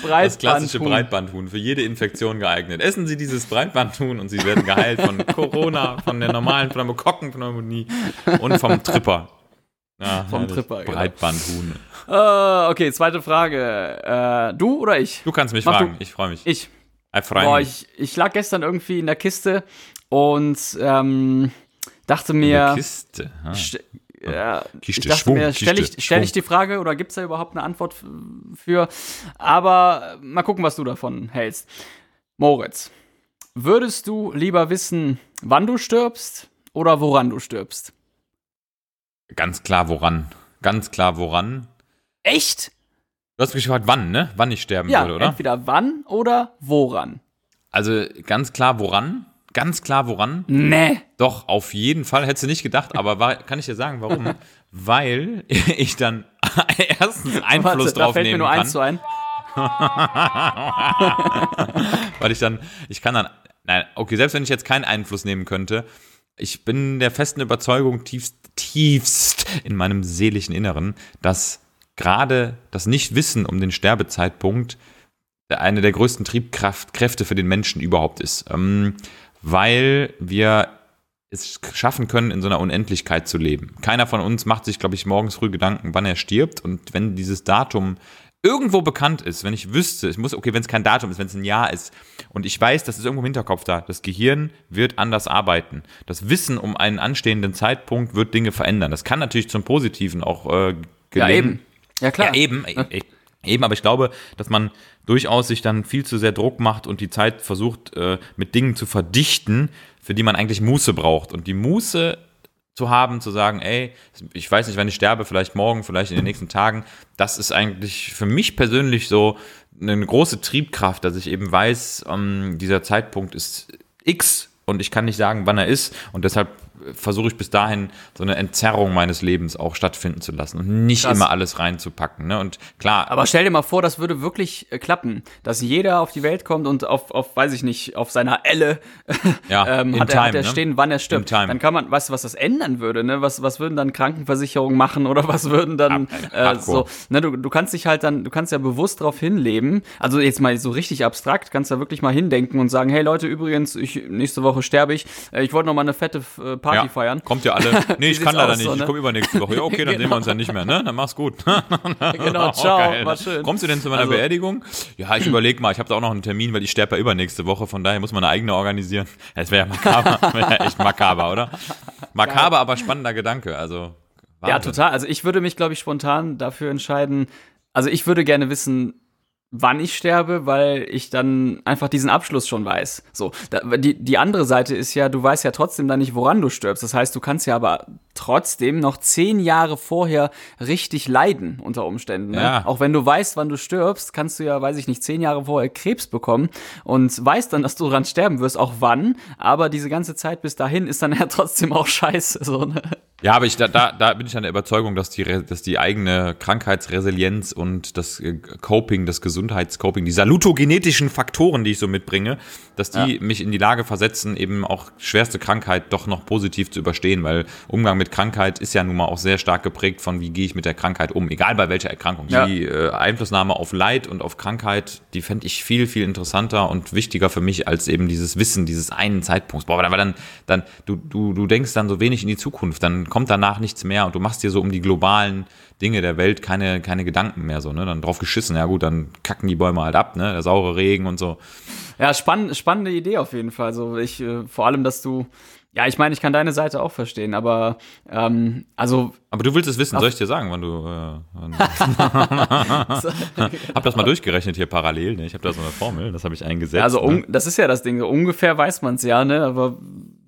Das klassische Breitbandhuhn, für jede Infektion geeignet. Essen Sie dieses Breitbandhuhn und Sie werden geheilt von Corona, von der normalen Pneumokokkenpneumonie und vom Tripper. Ja, vom herrlich. Tripper. Genau. Breitbandhuhn. Uh, okay, zweite Frage. Uh, du oder ich? Du kannst mich Mach fragen, du. ich freue mich. Ich. Ich freue mich. Ich, ich lag gestern irgendwie in der Kiste und ähm, dachte mir. Kiste. Ah ja, Kiste, ich dachte Schwung, mir, stelle ich, stell ich die Frage oder gibt es da überhaupt eine Antwort für? Aber mal gucken, was du davon hältst. Moritz, würdest du lieber wissen, wann du stirbst oder woran du stirbst? Ganz klar, woran. Ganz klar, woran. Echt? Du hast mich gefragt, wann, ne? Wann ich sterben ja, würde, oder? Entweder wann oder woran. Also ganz klar, woran? Ganz klar, woran? Nee. Doch, auf jeden Fall. Hättest du nicht gedacht, aber war, kann ich dir sagen, warum? Weil ich dann erstens Einfluss Warte, drauf da fällt nehmen mir nur kann. Eins zu ein. Weil ich dann, ich kann dann, nein, okay, selbst wenn ich jetzt keinen Einfluss nehmen könnte, ich bin der festen Überzeugung tiefst, tiefst in meinem seelischen Inneren, dass gerade das Nichtwissen um den Sterbezeitpunkt eine der größten Triebkräfte für den Menschen überhaupt ist. Ähm, weil wir es schaffen können, in so einer Unendlichkeit zu leben. Keiner von uns macht sich, glaube ich, morgens früh Gedanken, wann er stirbt. Und wenn dieses Datum irgendwo bekannt ist, wenn ich wüsste, ich muss, okay, wenn es kein Datum ist, wenn es ein Jahr ist und ich weiß, das ist irgendwo im Hinterkopf da, das Gehirn wird anders arbeiten. Das Wissen um einen anstehenden Zeitpunkt wird Dinge verändern. Das kann natürlich zum Positiven auch äh, gelingen. Ja, eben. Ja, klar. Ja, eben. Ich, Eben, aber ich glaube, dass man durchaus sich dann viel zu sehr Druck macht und die Zeit versucht, äh, mit Dingen zu verdichten, für die man eigentlich Muße braucht. Und die Muße zu haben, zu sagen, ey, ich weiß nicht, wann ich sterbe, vielleicht morgen, vielleicht in den nächsten Tagen, das ist eigentlich für mich persönlich so eine große Triebkraft, dass ich eben weiß, ähm, dieser Zeitpunkt ist X und ich kann nicht sagen, wann er ist. Und deshalb versuche ich bis dahin so eine Entzerrung meines Lebens auch stattfinden zu lassen und nicht Krass. immer alles reinzupacken. Ne? Und klar. Aber stell dir mal vor, das würde wirklich äh, klappen, dass jeder auf die Welt kommt und auf, auf weiß ich nicht, auf seiner Elle ja, ähm, hat, time, er, hat er ne? stehen, wann er stirbt. Dann kann man, weißt du, was das ändern würde? Ne? Was, was würden dann Krankenversicherungen machen oder was würden dann äh, so? Ne? Du, du kannst dich halt dann, du kannst ja bewusst darauf hinleben. Also jetzt mal so richtig abstrakt, kannst da wirklich mal hindenken und sagen, hey Leute, übrigens, ich, nächste Woche sterbe ich. Äh, ich wollte noch mal eine fette äh, Party ja, feiern. Kommt ja alle. Nee, ich kann leider nicht. So, ne? Ich komme übernächste Woche. Ja, okay, dann genau. sehen wir uns ja nicht mehr, ne? Dann mach's gut. genau, ciao. Oh, war schön. Kommst du denn zu meiner also, Beerdigung? Ja, ich überlege mal. Ich habe da auch noch einen Termin, weil ich sterbe ja übernächste Woche. Von daher muss man eine eigene organisieren. Das wäre ja makaber. wär ja echt makaber, oder? Makaber, aber spannender Gedanke. Also. Wahnsinn. Ja, total. Also ich würde mich, glaube ich, spontan dafür entscheiden. Also ich würde gerne wissen, wann ich sterbe, weil ich dann einfach diesen Abschluss schon weiß. So, da, die, die andere Seite ist ja, du weißt ja trotzdem dann nicht, woran du stirbst. Das heißt, du kannst ja aber trotzdem noch zehn Jahre vorher richtig leiden unter Umständen. Ne? Ja. Auch wenn du weißt, wann du stirbst, kannst du ja, weiß ich nicht, zehn Jahre vorher Krebs bekommen und weißt dann, dass du dran sterben wirst, auch wann. Aber diese ganze Zeit bis dahin ist dann ja trotzdem auch scheiße. So, ne? Ja, aber ich, da, da, da bin ich an der Überzeugung, dass die, dass die eigene Krankheitsresilienz und das äh, Coping, das Gesundheitscoping, die salutogenetischen Faktoren, die ich so mitbringe, dass die mich in die Lage versetzen, eben auch schwerste Krankheit doch noch positiv zu überstehen, weil Umgang mit Krankheit ist ja nun mal auch sehr stark geprägt von, wie gehe ich mit der Krankheit um, egal bei welcher Erkrankung. Ja. Die äh, Einflussnahme auf Leid und auf Krankheit, die fände ich viel, viel interessanter und wichtiger für mich als eben dieses Wissen dieses einen Zeitpunkts. Boah, aber dann, dann, du, du, du denkst dann so wenig in die Zukunft, dann kommt danach nichts mehr und du machst dir so um die globalen Dinge der Welt keine, keine Gedanken mehr so, ne? Dann drauf geschissen, ja gut, dann kacken die Bäume halt ab, ne? Der saure Regen und so. Ja, spann spannende Idee auf jeden Fall. Also ich, äh, vor allem, dass du, ja, ich meine, ich kann deine Seite auch verstehen, aber ähm, also Aber du willst es wissen, soll ich dir sagen, wann du. Äh, wann hab das mal durchgerechnet hier parallel, ne? Ich habe da so eine Formel, das habe ich eingesetzt. Also ne? das ist ja das Ding. Ungefähr weiß man es ja, ne? Aber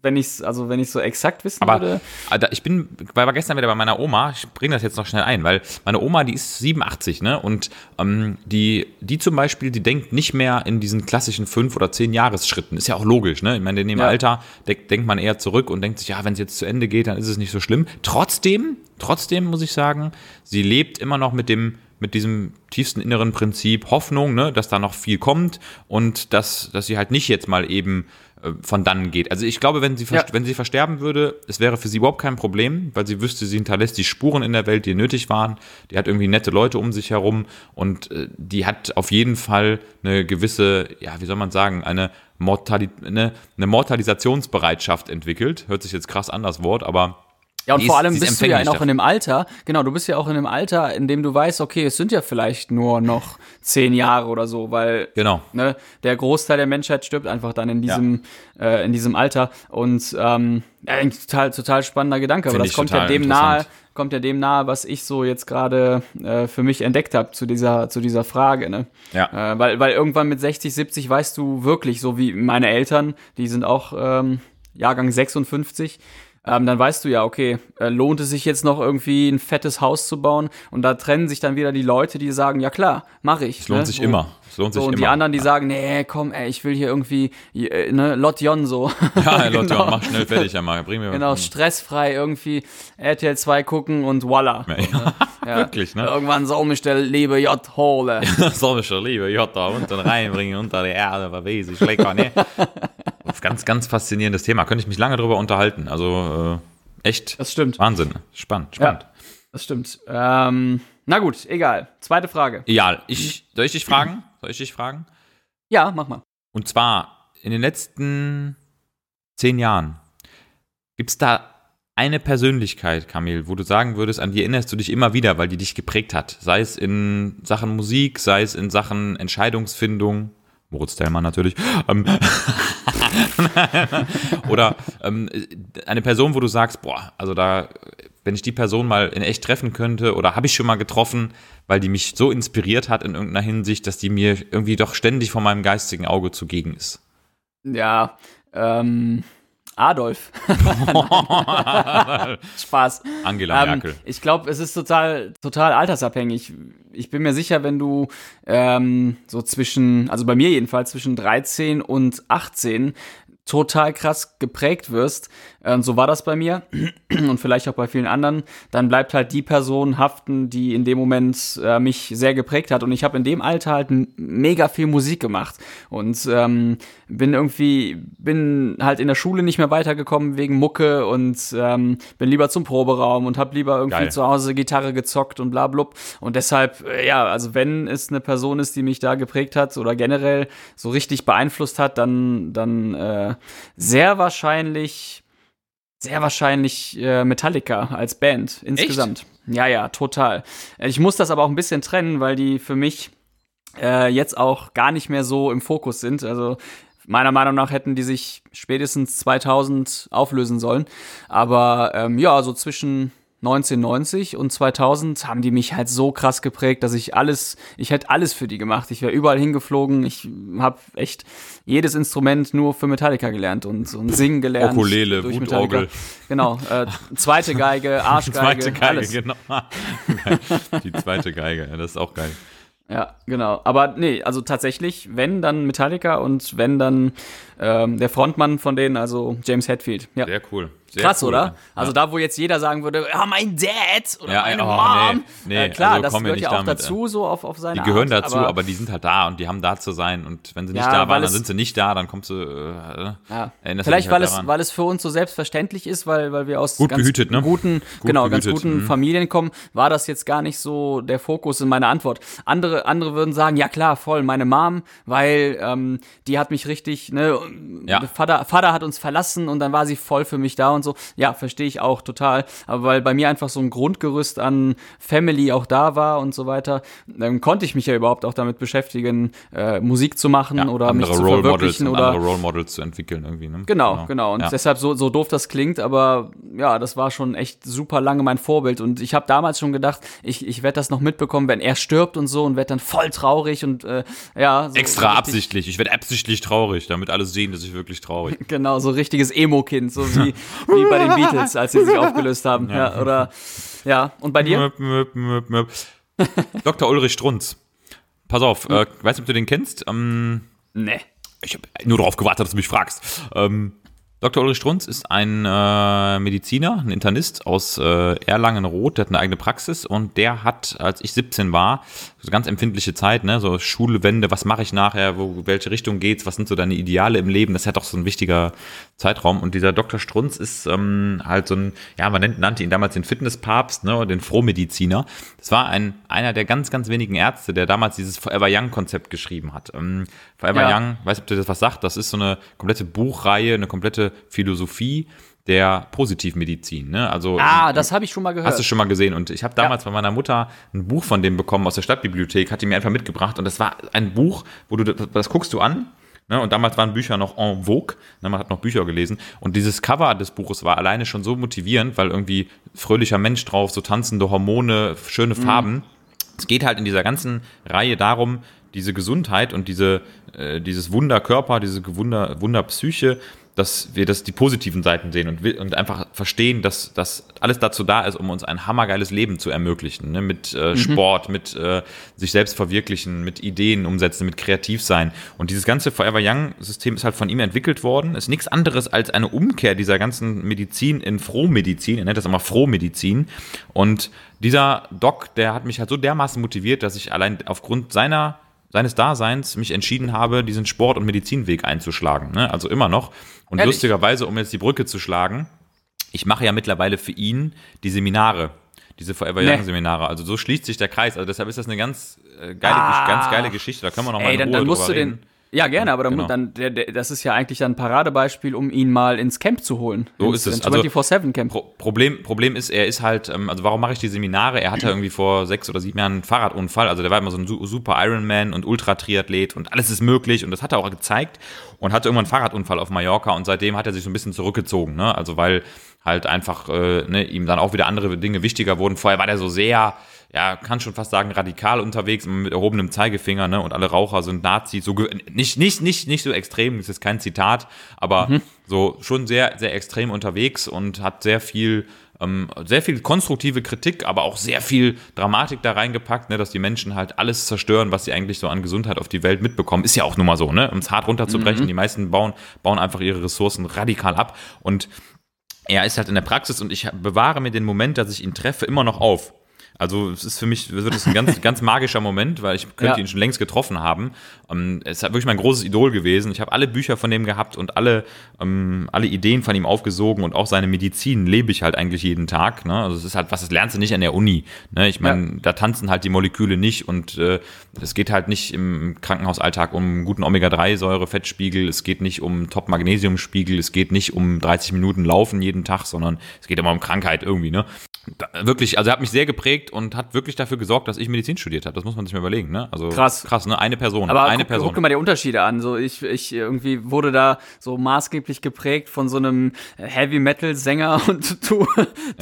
wenn ich also wenn ich so exakt wissen Aber würde. Alter, ich bin, weil war gestern wieder bei meiner Oma, ich bringe das jetzt noch schnell ein, weil meine Oma, die ist 87, ne? Und ähm, die, die zum Beispiel, die denkt nicht mehr in diesen klassischen fünf oder zehn Jahresschritten. Ist ja auch logisch, ne? Ich meine, in dem Ja. Alter denk, denkt man eher zurück und denkt sich, ja, wenn es jetzt zu Ende geht, dann ist es nicht so schlimm. Trotzdem, trotzdem muss ich sagen, sie lebt immer noch mit dem mit diesem tiefsten inneren Prinzip Hoffnung, ne, dass da noch viel kommt und dass, dass sie halt nicht jetzt mal eben von dann geht. Also ich glaube, wenn sie, Ja. wenn sie versterben würde, es wäre für sie überhaupt kein Problem, weil sie wüsste, sie hinterlässt die Spuren in der Welt, die nötig waren. Die hat irgendwie nette Leute um sich herum und äh, die hat auf jeden Fall eine gewisse, ja, wie soll man sagen, eine, Mortali eine, eine Mortalisationsbereitschaft entwickelt. Hört sich jetzt krass an, das Wort, aber Ja, und vor allem bist du ja auch in dem Alter, genau, du bist ja auch in dem Alter, in dem du weißt, okay, es sind ja vielleicht nur noch zehn Jahre oder so, weil Genau. ne, der Großteil der Menschheit stirbt einfach dann in diesem, äh, in diesem Alter. Und ähm, ja, ein total, total spannender Gedanke, aber Finde das kommt ja dem nahe, kommt ja dem nahe, was ich so jetzt gerade äh, für mich entdeckt habe zu dieser, zu dieser Frage. Ne? Ja. Äh, weil, weil irgendwann mit 60, 70 weißt du wirklich, so wie meine Eltern, die sind auch ähm, Jahrgang 56, ähm, dann weißt du ja, okay, äh, lohnt es sich jetzt noch irgendwie ein fettes Haus zu bauen? Und da trennen sich dann wieder die Leute, die sagen, ja klar, mache ich. Es lohnt sich immer. Es lohnt sich So, und immer. die anderen, die sagen, nee, komm, ey, ich will hier irgendwie, äh, ne, Lotjon so. ja, genau. mach schnell fertig, ja mal. Bring mir Genau, stressfrei irgendwie RTL 2 gucken und voila. Ja, Ja. Wirklich, ne? Irgendwann soll mich der liebe J hole. soll mich schon liebe Jota unten reinbringen unter die Erde, aber weiß ich lecker, ne? Ganz, ganz faszinierendes Thema. Könnte ich mich lange drüber unterhalten. Also äh, echt Das stimmt. Wahnsinn. Spannend, spannend. Ja, das stimmt. Ähm, na gut, egal. Zweite Frage. Egal. Ich, soll ich dich fragen? Soll ich dich fragen? Ja, mach mal. Und zwar in den letzten zehn Jahren gibt es da eine Persönlichkeit, Kamil, wo du sagen würdest, an die erinnerst du dich immer wieder, weil die dich geprägt hat. Sei es in Sachen Musik, sei es in Sachen Entscheidungsfindung. Moritz Tellmann natürlich. Ähm, Oder ähm, eine Person, wo du sagst, boah, also da, wenn ich die Person mal in echt treffen könnte oder habe ich schon mal getroffen, weil die mich so inspiriert hat in irgendeiner Hinsicht, dass die mir irgendwie doch ständig vor meinem geistigen Auge zugegen ist. Ja, ähm, Adolf. Spaß. Angela Ähm, Merkel. ich glaube, es ist total, total altersabhängig. Ich bin mir sicher, wenn du ähm, so zwischen, also bei mir jedenfalls zwischen 13 und 18 total krass geprägt wirst, ähm, so war das bei mir und vielleicht auch bei vielen anderen, dann bleibt halt die Person haften, die in dem Moment äh, mich sehr geprägt hat. Und ich habe in dem Alter halt mega viel Musik gemacht und ähm, bin irgendwie, bin halt in der Schule nicht mehr weitergekommen wegen Mucke und ähm, bin lieber zum Proberaum und habe lieber irgendwie Geil. zu Hause Gitarre gezockt und bla blub. Und deshalb, äh, ja, also wenn es eine Person ist, die mich da geprägt hat oder generell so richtig beeinflusst hat, dann, dann äh, sehr wahrscheinlich, sehr wahrscheinlich äh, Metallica als Band insgesamt. Ja, ja, total. Ich muss das aber auch ein bisschen trennen, weil die für mich äh, jetzt auch gar nicht mehr so im Fokus sind. Also meiner Meinung nach hätten die sich spätestens 2000 auflösen sollen. Aber ähm, ja, so zwischen 1990 und 2000 haben die mich halt so krass geprägt, dass ich alles, ich hätte alles für die gemacht. Ich wäre überall hingeflogen. Ich habe echt jedes Instrument nur für Metallica gelernt und, und singen gelernt. Ukulele, Wutorgel. Genau, äh, zweite Geige, Arschgeige, Zweite Geige, alles. genau. Die zweite Geige, ja, das ist auch geil. Ja, genau. Aber nee, also tatsächlich, wenn dann Metallica und wenn dann ähm, der Frontmann von denen, also James Hetfield. Ja. Sehr cool. Sehr Krass, cool. oder? Also ja. da, wo jetzt jeder sagen würde, ja, mein Dad oder Ja, meine oh, Mom. nee, nee, äh, klar, also das gehört ja auch damit, dazu, so auf, auf seine Die gehören Art, dazu, aber, die sind halt da und die haben da zu sein. Und wenn sie nicht Ja, da waren, dann sind sie nicht da, dann kommst du. Äh, Ja. erinnerst du Vielleicht, dich weil halt es, weil es für uns so selbstverständlich ist, weil, weil wir aus Gut ganz behütet, ne? guten, Gut genau, ganz guten mhm. Familien kommen, war das jetzt gar nicht so der Fokus in meiner Antwort. Andere, andere würden sagen, ja klar, voll, meine Mom, weil ähm, die hat mich richtig, ne, Ja. Vater, Vater hat uns verlassen und dann war sie voll für mich da und so. Ja, verstehe ich auch total. Aber weil bei mir einfach so ein Grundgerüst an Family auch da war und so weiter, dann konnte ich mich ja überhaupt auch damit beschäftigen, äh, Musik zu machen ja, oder mich zu Role verwirklichen oder andere Role Models zu entwickeln irgendwie. Ne? Genau, genau. Und ja. deshalb so, so doof das klingt, aber ja, das war schon echt super lange mein Vorbild. Und ich habe damals schon gedacht, ich, ich werde das noch mitbekommen, wenn er stirbt und so und werde dann voll traurig und äh, ja. So Extra absichtlich. Ich werde absichtlich traurig, damit alle sehen, dass ich wirklich traurig. Genau, so richtiges Emo-Kind, so wie, wie bei den Beatles, als sie sich aufgelöst haben. Ja. oder ja, und bei dir? Möp, möp, möp, möp. Dr. Ulrich Strunz. Pass auf, äh, weißt du, ob du den kennst? Ähm, Nee. ich habe nur darauf gewartet, dass du mich fragst. Ähm, Dr. Ulrich Strunz ist ein äh, Mediziner, ein Internist aus äh, Erlangen-Roth, der hat eine eigene Praxis und der hat, als ich 17 war, so ganz empfindliche Zeit, ne, so Schulwende, was mache ich nachher, wo, welche Richtung geht's, was sind so deine Ideale im Leben, das ist ja doch so ein wichtiger Zeitraum und dieser Dr. Strunz ist ähm, halt so ein, ja, man nennt, nannte ihn damals den Fitnesspapst, ne, oder den Frohmediziner. Das war ein, einer der ganz, ganz wenigen Ärzte, der damals dieses Forever Young Konzept geschrieben hat. Ähm, Forever Ja. Young, weiß nicht, ob dir das was sagt, das ist so eine komplette Buchreihe, eine komplette Philosophie der Positivmedizin. Ne? Also Ah, das habe ich schon mal gehört. Hast du schon mal gesehen? Und ich habe damals von meiner Mutter ein Buch von dem bekommen aus der Stadtbibliothek, hat die mir einfach mitgebracht. Und das war ein Buch, wo du, das, das guckst du an. Ne? Und damals waren Bücher noch en vogue. Ne? Man hat noch Bücher gelesen. Und dieses Cover des Buches war alleine schon so motivierend, weil irgendwie fröhlicher Mensch drauf, so tanzende Hormone, schöne Farben. Es geht halt in dieser ganzen Reihe darum, diese Gesundheit und diese, äh, dieses Wunderkörper, diese Wunder, Wunderpsyche, dass wir das die positiven Seiten sehen und, und einfach verstehen, dass das alles dazu da ist, um uns ein hammergeiles Leben zu ermöglichen. Ne? Mit äh, Sport, mit äh, sich selbst verwirklichen, mit Ideen umsetzen, mit kreativ sein. Und dieses ganze Forever Young-System ist halt von ihm entwickelt worden. Ist nichts anderes als eine Umkehr dieser ganzen Medizin in Frohmedizin. Er nennt das immer Frohmedizin. Und dieser Doc, der hat mich halt so dermaßen motiviert, dass ich allein aufgrund seiner seines Daseins mich entschieden habe, diesen Sport- und Medizinweg einzuschlagen. Ne? Also immer noch. Und Ehrlich? lustigerweise, um jetzt die Brücke zu schlagen, ich mache ja mittlerweile für ihn die Seminare, diese Forever Nee. Young Seminare. Also so schließt sich der Kreis. Also deshalb ist das eine ganz äh, geile, Ah. ganz geile Geschichte. Da können wir noch mal Ey, in dann, Ruhe dann musst du drüber den. Ja, gerne, aber dann, Genau. dann der, der, das ist ja eigentlich dann ein Paradebeispiel, um ihn mal ins Camp zu holen. So ins, ist es. ins Also, 24-7-Camp. Pro Problem, Problem ist, er ist halt, ähm, also warum mache ich die Seminare? Er hatte irgendwie vor sechs oder sieben Jahren einen Fahrradunfall. Also der war immer so ein su- super Ironman und Ultratriathlet und alles ist möglich und das hat er auch gezeigt und hatte irgendwann einen Fahrradunfall auf Mallorca und seitdem hat er sich so ein bisschen zurückgezogen, ne? Also weil halt einfach äh, ne, ihm dann auch wieder andere Dinge wichtiger wurden. Vorher war der so sehr, ja, kann schon fast sagen, radikal unterwegs, mit erhobenem Zeigefinger, ne? Und alle Raucher sind Nazis. So nicht, nicht, nicht, nicht so extrem, das ist kein Zitat, aber Mhm. so schon sehr, sehr extrem unterwegs und hat sehr viel, ähm, sehr viel konstruktive Kritik, aber auch sehr viel Dramatik da reingepackt, ne, dass die Menschen halt alles zerstören, was sie eigentlich so an Gesundheit auf die Welt mitbekommen. Ist ja auch nun mal so, ne? Um es hart runterzubrechen. Die meisten bauen, bauen einfach ihre Ressourcen radikal ab und er ist halt in der Praxis und ich bewahre mir den Moment, dass ich ihn treffe, immer noch auf. Also es ist für mich wird es ein ganz, ganz magischer Moment, weil ich könnte Ja. ihn schon längst getroffen haben. Ähm, es ist wirklich mein großes Idol gewesen. Ich habe alle Bücher von dem gehabt und alle, ähm, alle Ideen von ihm aufgesogen und auch seine Medizin lebe ich halt eigentlich jeden Tag. Ne? Also es ist halt was, das lernst du nicht an der Uni. Ne? Ich meine, Ja. da tanzen halt die Moleküle nicht und äh, es geht halt nicht im Krankenhausalltag um einen guten Omega-3-Säure-Fettspiegel, es geht nicht um Top-Magnesiumspiegel, es geht nicht um 30 Minuten Laufen jeden Tag, sondern es geht immer um Krankheit irgendwie, ne? Da, wirklich, also er hat mich sehr geprägt und hat wirklich dafür gesorgt, dass ich Medizin studiert habe. Das muss man sich mal überlegen, ne? Also Krass. krass, ne? Eine Person, Aber eine guck, Person. guck dir mal die Unterschiede an. So ich, ich irgendwie wurde da so maßgeblich geprägt von so einem Heavy Metal Sänger und du, du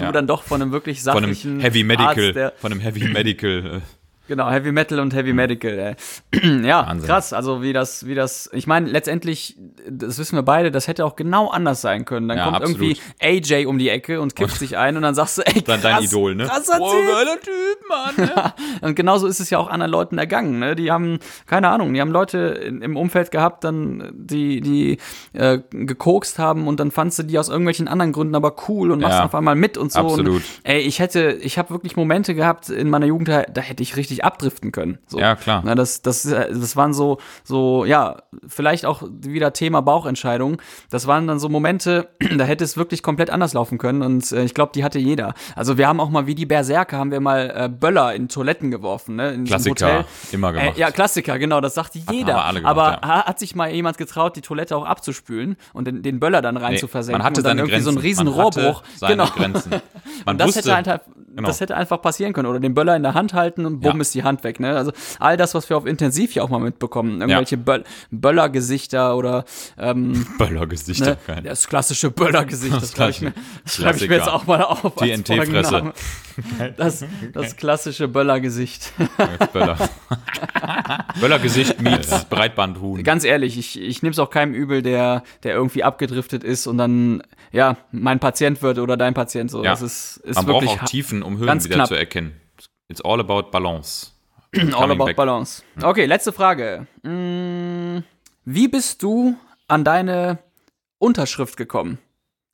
Ja. dann doch von einem wirklich von sachlichen einem Heavy Medical, Arzt, von einem Heavy Medical. Äh, Genau, Heavy Metal und Heavy Medical. Ey. ja, Wahnsinn. krass. Also wie das, wie das. Ich meine, letztendlich, das wissen wir beide, das hätte auch genau anders sein können. Dann Ja, kommt absolut. irgendwie AJ um die Ecke und kippt sich ein und dann sagst du, ey, krass, Dann dein Idol, ne? Krasser Boah, Typ. geiler Typ, Mann. Ne? Und genauso ist es ja auch anderen Leuten ergangen. Ne? Die haben, keine Ahnung, die haben Leute in, im Umfeld gehabt, dann die, die äh, gekokst haben und dann fandst du die aus irgendwelchen anderen Gründen aber cool und machst Ja, auf einmal mit und so. absolut. Und, ey, ich hätte, ich habe wirklich Momente gehabt in meiner Jugend, da hätte ich richtig abdriften können. So. Ja, klar. Na, das, das, das waren so, so, ja, vielleicht auch wieder Thema Bauchentscheidung. Das waren dann so Momente, da hätte es wirklich komplett anders laufen können und äh, ich glaube, die hatte jeder. Also wir haben auch mal wie die Berserker, haben wir mal äh, Böller in Toiletten geworfen, ne? In Klassiker, Hotel. immer gemacht. Äh, ja, Klassiker, genau, das sagte jeder. wir alle gemacht, Aber ja. ha- hat sich mal jemand getraut, die Toilette auch abzuspülen und den, den Böller dann rein Nee, zu versenken man hatte und dann irgendwie Grenzen. so einen riesen man Rohrbruch. Genau. Grenzen. Man Das wusste, hätte, einfach, genau. das hätte einfach passieren können. Oder den Böller in der Hand halten und bumm Ja. ist die Hand weg. Ne? Also all das, was wir auf Intensiv ja auch mal mitbekommen. Irgendwelche Böll Böllergesichter oder ähm, Böllergesichter. ne? das klassische Böllergesicht. Das, Das schreibe ich, mir- das schreibe ich mir jetzt auch mal auf. TNT-Fresse. Das, das klassische Böllergesicht. Böller. Böllergesicht meets Breitbandhuhn. Ganz ehrlich, ich, ich nehme es auch keinem übel, der, der irgendwie abgedriftet ist und dann, ja, mein Patient wird oder dein Patient. So. Ja. Das ist, ist Man braucht wirklich auch Tiefen, um Höhen wieder knapp. zu erkennen. It's all about balance. All about back. balance. Okay, letzte Frage. Mm, Wie bist du an deine Unterschrift gekommen?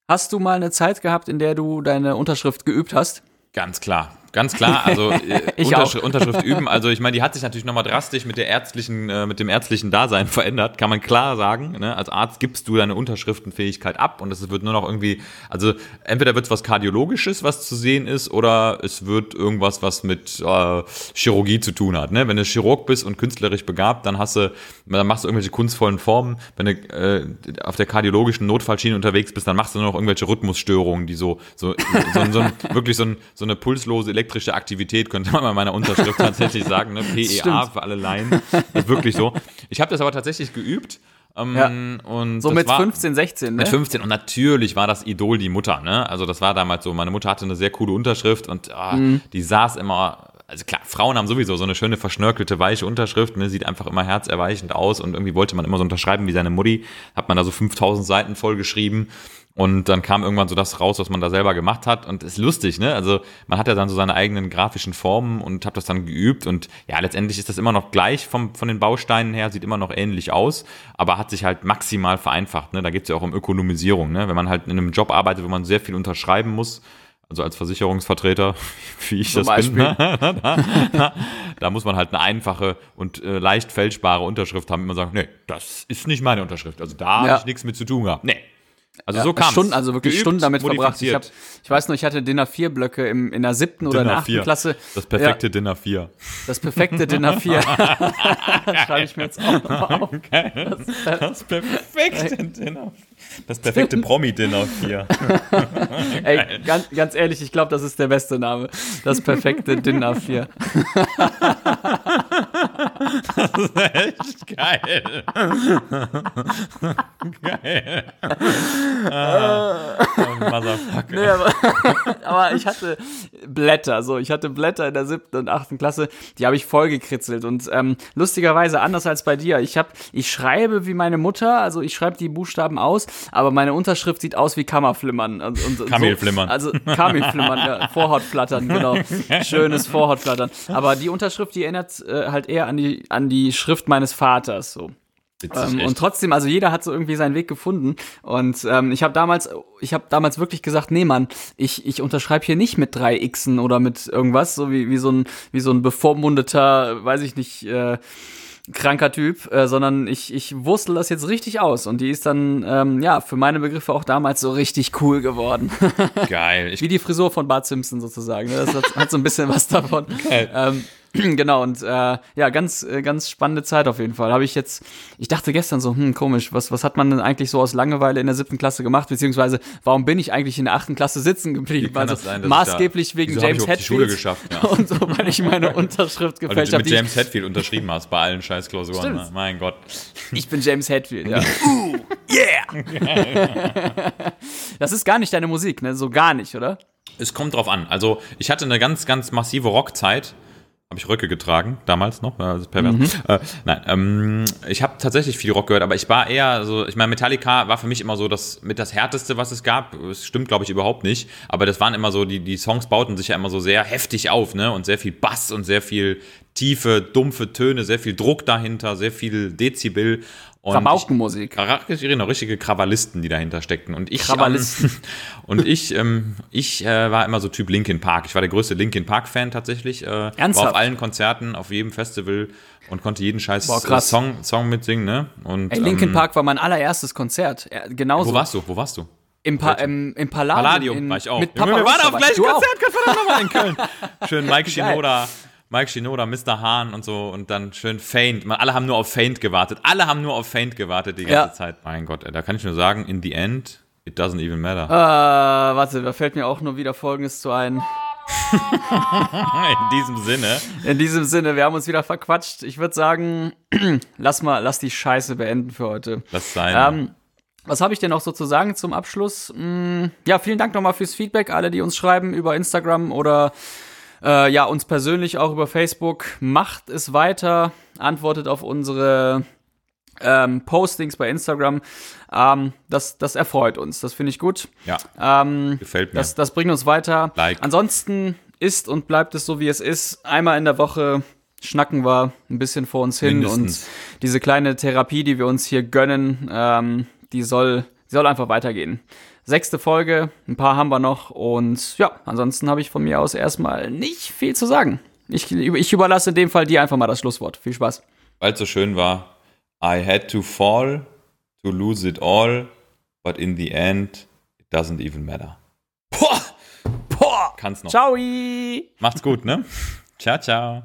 Hast du mal eine Zeit gehabt, in der du deine Unterschrift geübt hast? Ganz klar. Ganz klar, also äh, Ich Unterschrift, Unterschrift üben. Also ich meine, die hat sich natürlich nochmal drastisch mit der ärztlichen, äh, mit dem ärztlichen Dasein verändert, kann man klar sagen. Ne? Als Arzt gibst du deine Unterschriftenfähigkeit ab und es wird nur noch irgendwie, also entweder wird es was Kardiologisches, was zu sehen ist, oder es wird irgendwas, was mit äh, Chirurgie zu tun hat. Ne? Wenn du Chirurg bist und künstlerisch begabt, dann hast du, dann machst du irgendwelche kunstvollen Formen. Wenn du äh, auf der kardiologischen Notfallschiene unterwegs bist, dann machst du nur noch irgendwelche Rhythmusstörungen, die so, so, so, so, ein, wirklich so, ein, so eine pulslose elektrische Aktivität, könnte man bei meiner Unterschrift tatsächlich sagen, ne? PEA für alle Laien. Das ist wirklich so. Ich habe das aber tatsächlich geübt. Ähm, Ja. und So mit war, 15, 16, ne? mit 15 und natürlich war das Idol die Mutter, ne? Also das war damals so, meine Mutter hatte eine sehr coole Unterschrift und ah, Mhm. die saß immer, also klar, Frauen haben sowieso so eine schöne verschnörkelte, weiche Unterschrift, ne? Sieht einfach immer herzerweichend aus und irgendwie wollte man immer so unterschreiben wie seine Mutti, hat man da so 5000 Seiten voll geschrieben und dann kam irgendwann so das raus, was man da selber gemacht hat und ist lustig, ne? Also man hat ja dann so seine eigenen grafischen Formen und hat das dann geübt und ja, letztendlich ist das immer noch gleich vom, von den Bausteinen her, sieht immer noch ähnlich aus, aber hat sich halt maximal vereinfacht, ne? Da geht's ja auch um Ökonomisierung, ne? Wenn man halt in einem Job arbeitet, wo man sehr viel unterschreiben muss, also als Versicherungsvertreter, wie ich Zum das bin, Beispiel. da, da muss man halt eine einfache und äh, leicht fälschbare Unterschrift haben, immer sagen, nee, das ist nicht meine Unterschrift, also da Ja. habe ich nichts mit zu tun gehabt. Nee. Also so kam Stunden, also wirklich Geübt, Stunden damit verbracht. Ich, hab, ich weiß noch, ich hatte Dinner 4 Blöcke im, in der siebten oder in der achten 4. Klasse. Das perfekte Dinner 4. Ja, das perfekte Dinner 4. Schreibe ich mir jetzt auch noch auf. Das perfekte Dinner. Das perfekte Promi-Dinner 4. Ey, ganz, ganz ehrlich, ich glaube, das ist der beste Name. Das perfekte Dinner 4. Echt geil. geil. Ah, oh, Motherfucker. Nee, aber, aber ich hatte Blätter, so, ich hatte Blätter in der siebten und achten Klasse, die habe ich vollgekritzelt und ähm, lustigerweise anders als bei dir. Ich habe, ich schreibe wie meine Mutter, also ich schreibe die Buchstaben aus, aber meine Unterschrift sieht aus wie Kammerflimmern. Und, und Kamelflimmern. So, also Kamelflimmern, ja, Vorhautflattern, genau. Schönes Vorhautflattern. Aber die Unterschrift, die erinnert äh, halt eher an die, an die Schrift meines Vaters, so. Ähm, und trotzdem, also jeder hat so irgendwie seinen Weg gefunden. Und ähm, ich habe damals, ich habe damals wirklich gesagt, nee, Mann, ich, ich unterschreibe hier nicht mit drei Xen oder mit irgendwas, so wie, wie so ein, wie so ein bevormundeter, weiß ich nicht, äh, kranker Typ, äh, sondern ich, ich wurstel das jetzt richtig aus. Und die ist dann, ähm, ja, für meine Begriffe auch damals so richtig cool geworden. Geil. Wie die Frisur von Bart Simpson sozusagen. ne? Das hat, hat so ein bisschen was davon. Geil. Ähm, genau, und äh, ja, ganz, äh, ganz spannende Zeit auf jeden Fall. Habe ich jetzt, ich dachte gestern so, hm, komisch, was, was hat man denn eigentlich so aus Langeweile in der siebten Klasse gemacht, beziehungsweise warum bin ich eigentlich in der achten Klasse sitzen geblieben? Also das sein, dass maßgeblich ich da- wegen James ich überhaupt die Schule Hetfield geschafft, ja. und so, weil ich meine Unterschrift gefälscht du habe. mit James Hetfield unterschrieben hast bei allen scheiß Klausuren. Stimmt. Ne? Mein Gott. Ich bin James Hetfield, ja. uh, yeah! das ist gar nicht deine Musik, ne? So gar nicht, oder? Es kommt drauf an. Also, ich hatte eine ganz, ganz massive Rockzeit. Habe ich Röcke getragen, damals noch, das ist pervers. Mhm. Äh, nein, ähm, ich habe tatsächlich viel Rock gehört, aber ich war eher so, ich meine, Metallica war für mich immer so das mit das härteste, was es gab. Es stimmt, glaube ich, überhaupt nicht. Aber das waren immer so, die, die Songs bauten sich ja immer so sehr heftig auf, ne? Und sehr viel Bass und sehr viel tiefe, dumpfe Töne, sehr viel Druck dahinter, sehr viel Dezibel. Rabaukenmusik. Genau, richtige Krawallisten, die dahinter steckten. Und ich, Krawallisten. Ähm, und ich, ähm, ich äh, war immer so Typ Linkin Park. Ich war der größte Linkin Park-Fan tatsächlich. Äh, war Ernsthaft? auf allen Konzerten, auf jedem Festival und konnte jeden scheiß Boah, äh, Song, Song mitsingen. Ne? Und, Ey, Linkin ähm, Park war mein allererstes Konzert. Ja, genauso. Wo warst du? Wo warst du? Im, pa im, im Palladium. Palladium in, war ich auch. Mit Junge, Papa wir waren auf gleichen. Konzert, Gott verdammt nochmal in Köln. Schön Mike. Shinoda. Mike Shinoda, Mr. Hahn und so und dann schön Faint. Man, alle haben nur auf Faint gewartet. Alle haben nur auf Faint gewartet die ganze Ja. Zeit. Mein Gott, da kann ich nur sagen, in the end, it doesn't even matter. Äh, warte, da fällt mir auch nur wieder Folgendes zu ein. In diesem Sinne. In diesem Sinne, wir haben uns wieder verquatscht. Ich würde sagen, lass mal, lass die Scheiße beenden für heute. Das sein. Ähm, was habe ich denn noch so zu sagen zum Abschluss? Hm, ja, vielen Dank nochmal fürs Feedback, alle, die uns schreiben über Instagram oder äh, ja, uns persönlich auch über Facebook. Macht es weiter, antwortet auf unsere ähm, Postings bei Instagram. Ähm, das, das erfreut uns, das finde ich gut. ja, Ähm, gefällt mir. das, das bringt uns weiter. Like. Ansonsten ist und bleibt es so, wie es ist. Einmal in der Woche schnacken wir ein bisschen vor uns hin Mindestens. und diese kleine Therapie, die wir uns hier gönnen, ähm, die soll, die soll einfach weitergehen. Sechste Folge, ein paar haben wir noch und ja, ansonsten habe ich von mir aus erstmal nicht viel zu sagen. Ich, ich überlasse in dem Fall dir einfach mal das Schlusswort. Viel Spaß. Weil es so schön war. I had to fall to lose it all, but in the end, it doesn't even matter. Boah! Boah! Kann's noch. Ciao! Macht's gut, ne? Ciao, ciao.